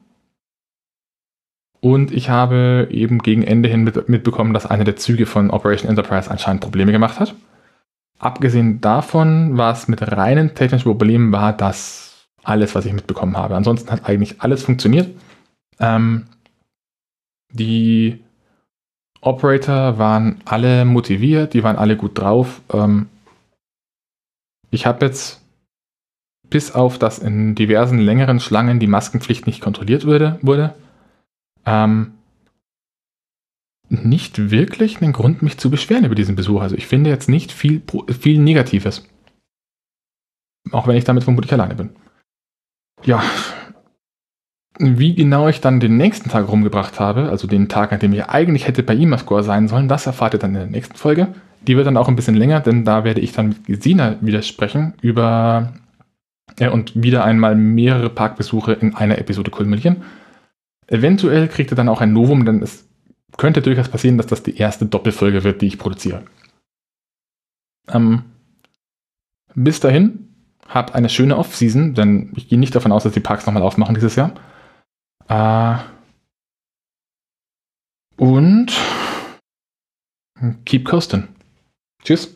Und ich habe eben gegen Ende hin mit, mitbekommen, dass einer der Züge von Operation Enterprise anscheinend Probleme gemacht hat. Abgesehen davon, was mit reinen technischen Problemen war, das alles, was ich mitbekommen habe. Ansonsten hat eigentlich alles funktioniert. Ähm, die Operator waren alle motiviert, die waren alle gut drauf. Ähm, ich habe jetzt bis auf dass in diversen längeren Schlangen die Maskenpflicht nicht kontrolliert wurde, wurde ähm, nicht wirklich einen Grund, mich zu beschweren über diesen Besuch. Also ich finde jetzt nicht viel, viel Negatives. Auch wenn ich damit vermutlich alleine bin. Ja. Wie genau ich dann den nächsten Tag rumgebracht habe, also den Tag, an dem ich eigentlich hätte bei IMA-Score sein sollen, das erfahrt ihr dann in der nächsten Folge. Die wird dann auch ein bisschen länger, denn da werde ich dann mit Gesina widersprechen über äh, und wieder einmal mehrere Parkbesuche in einer Episode kulminieren. Eventuell kriegt ihr dann auch ein Novum, denn es könnte durchaus passieren, dass das die erste Doppelfolge wird, die ich produziere. Ähm, bis dahin, habt eine schöne Off-Season, denn ich gehe nicht davon aus, dass die Parks nochmal aufmachen dieses Jahr. Äh, und keep coasting. Tschüss.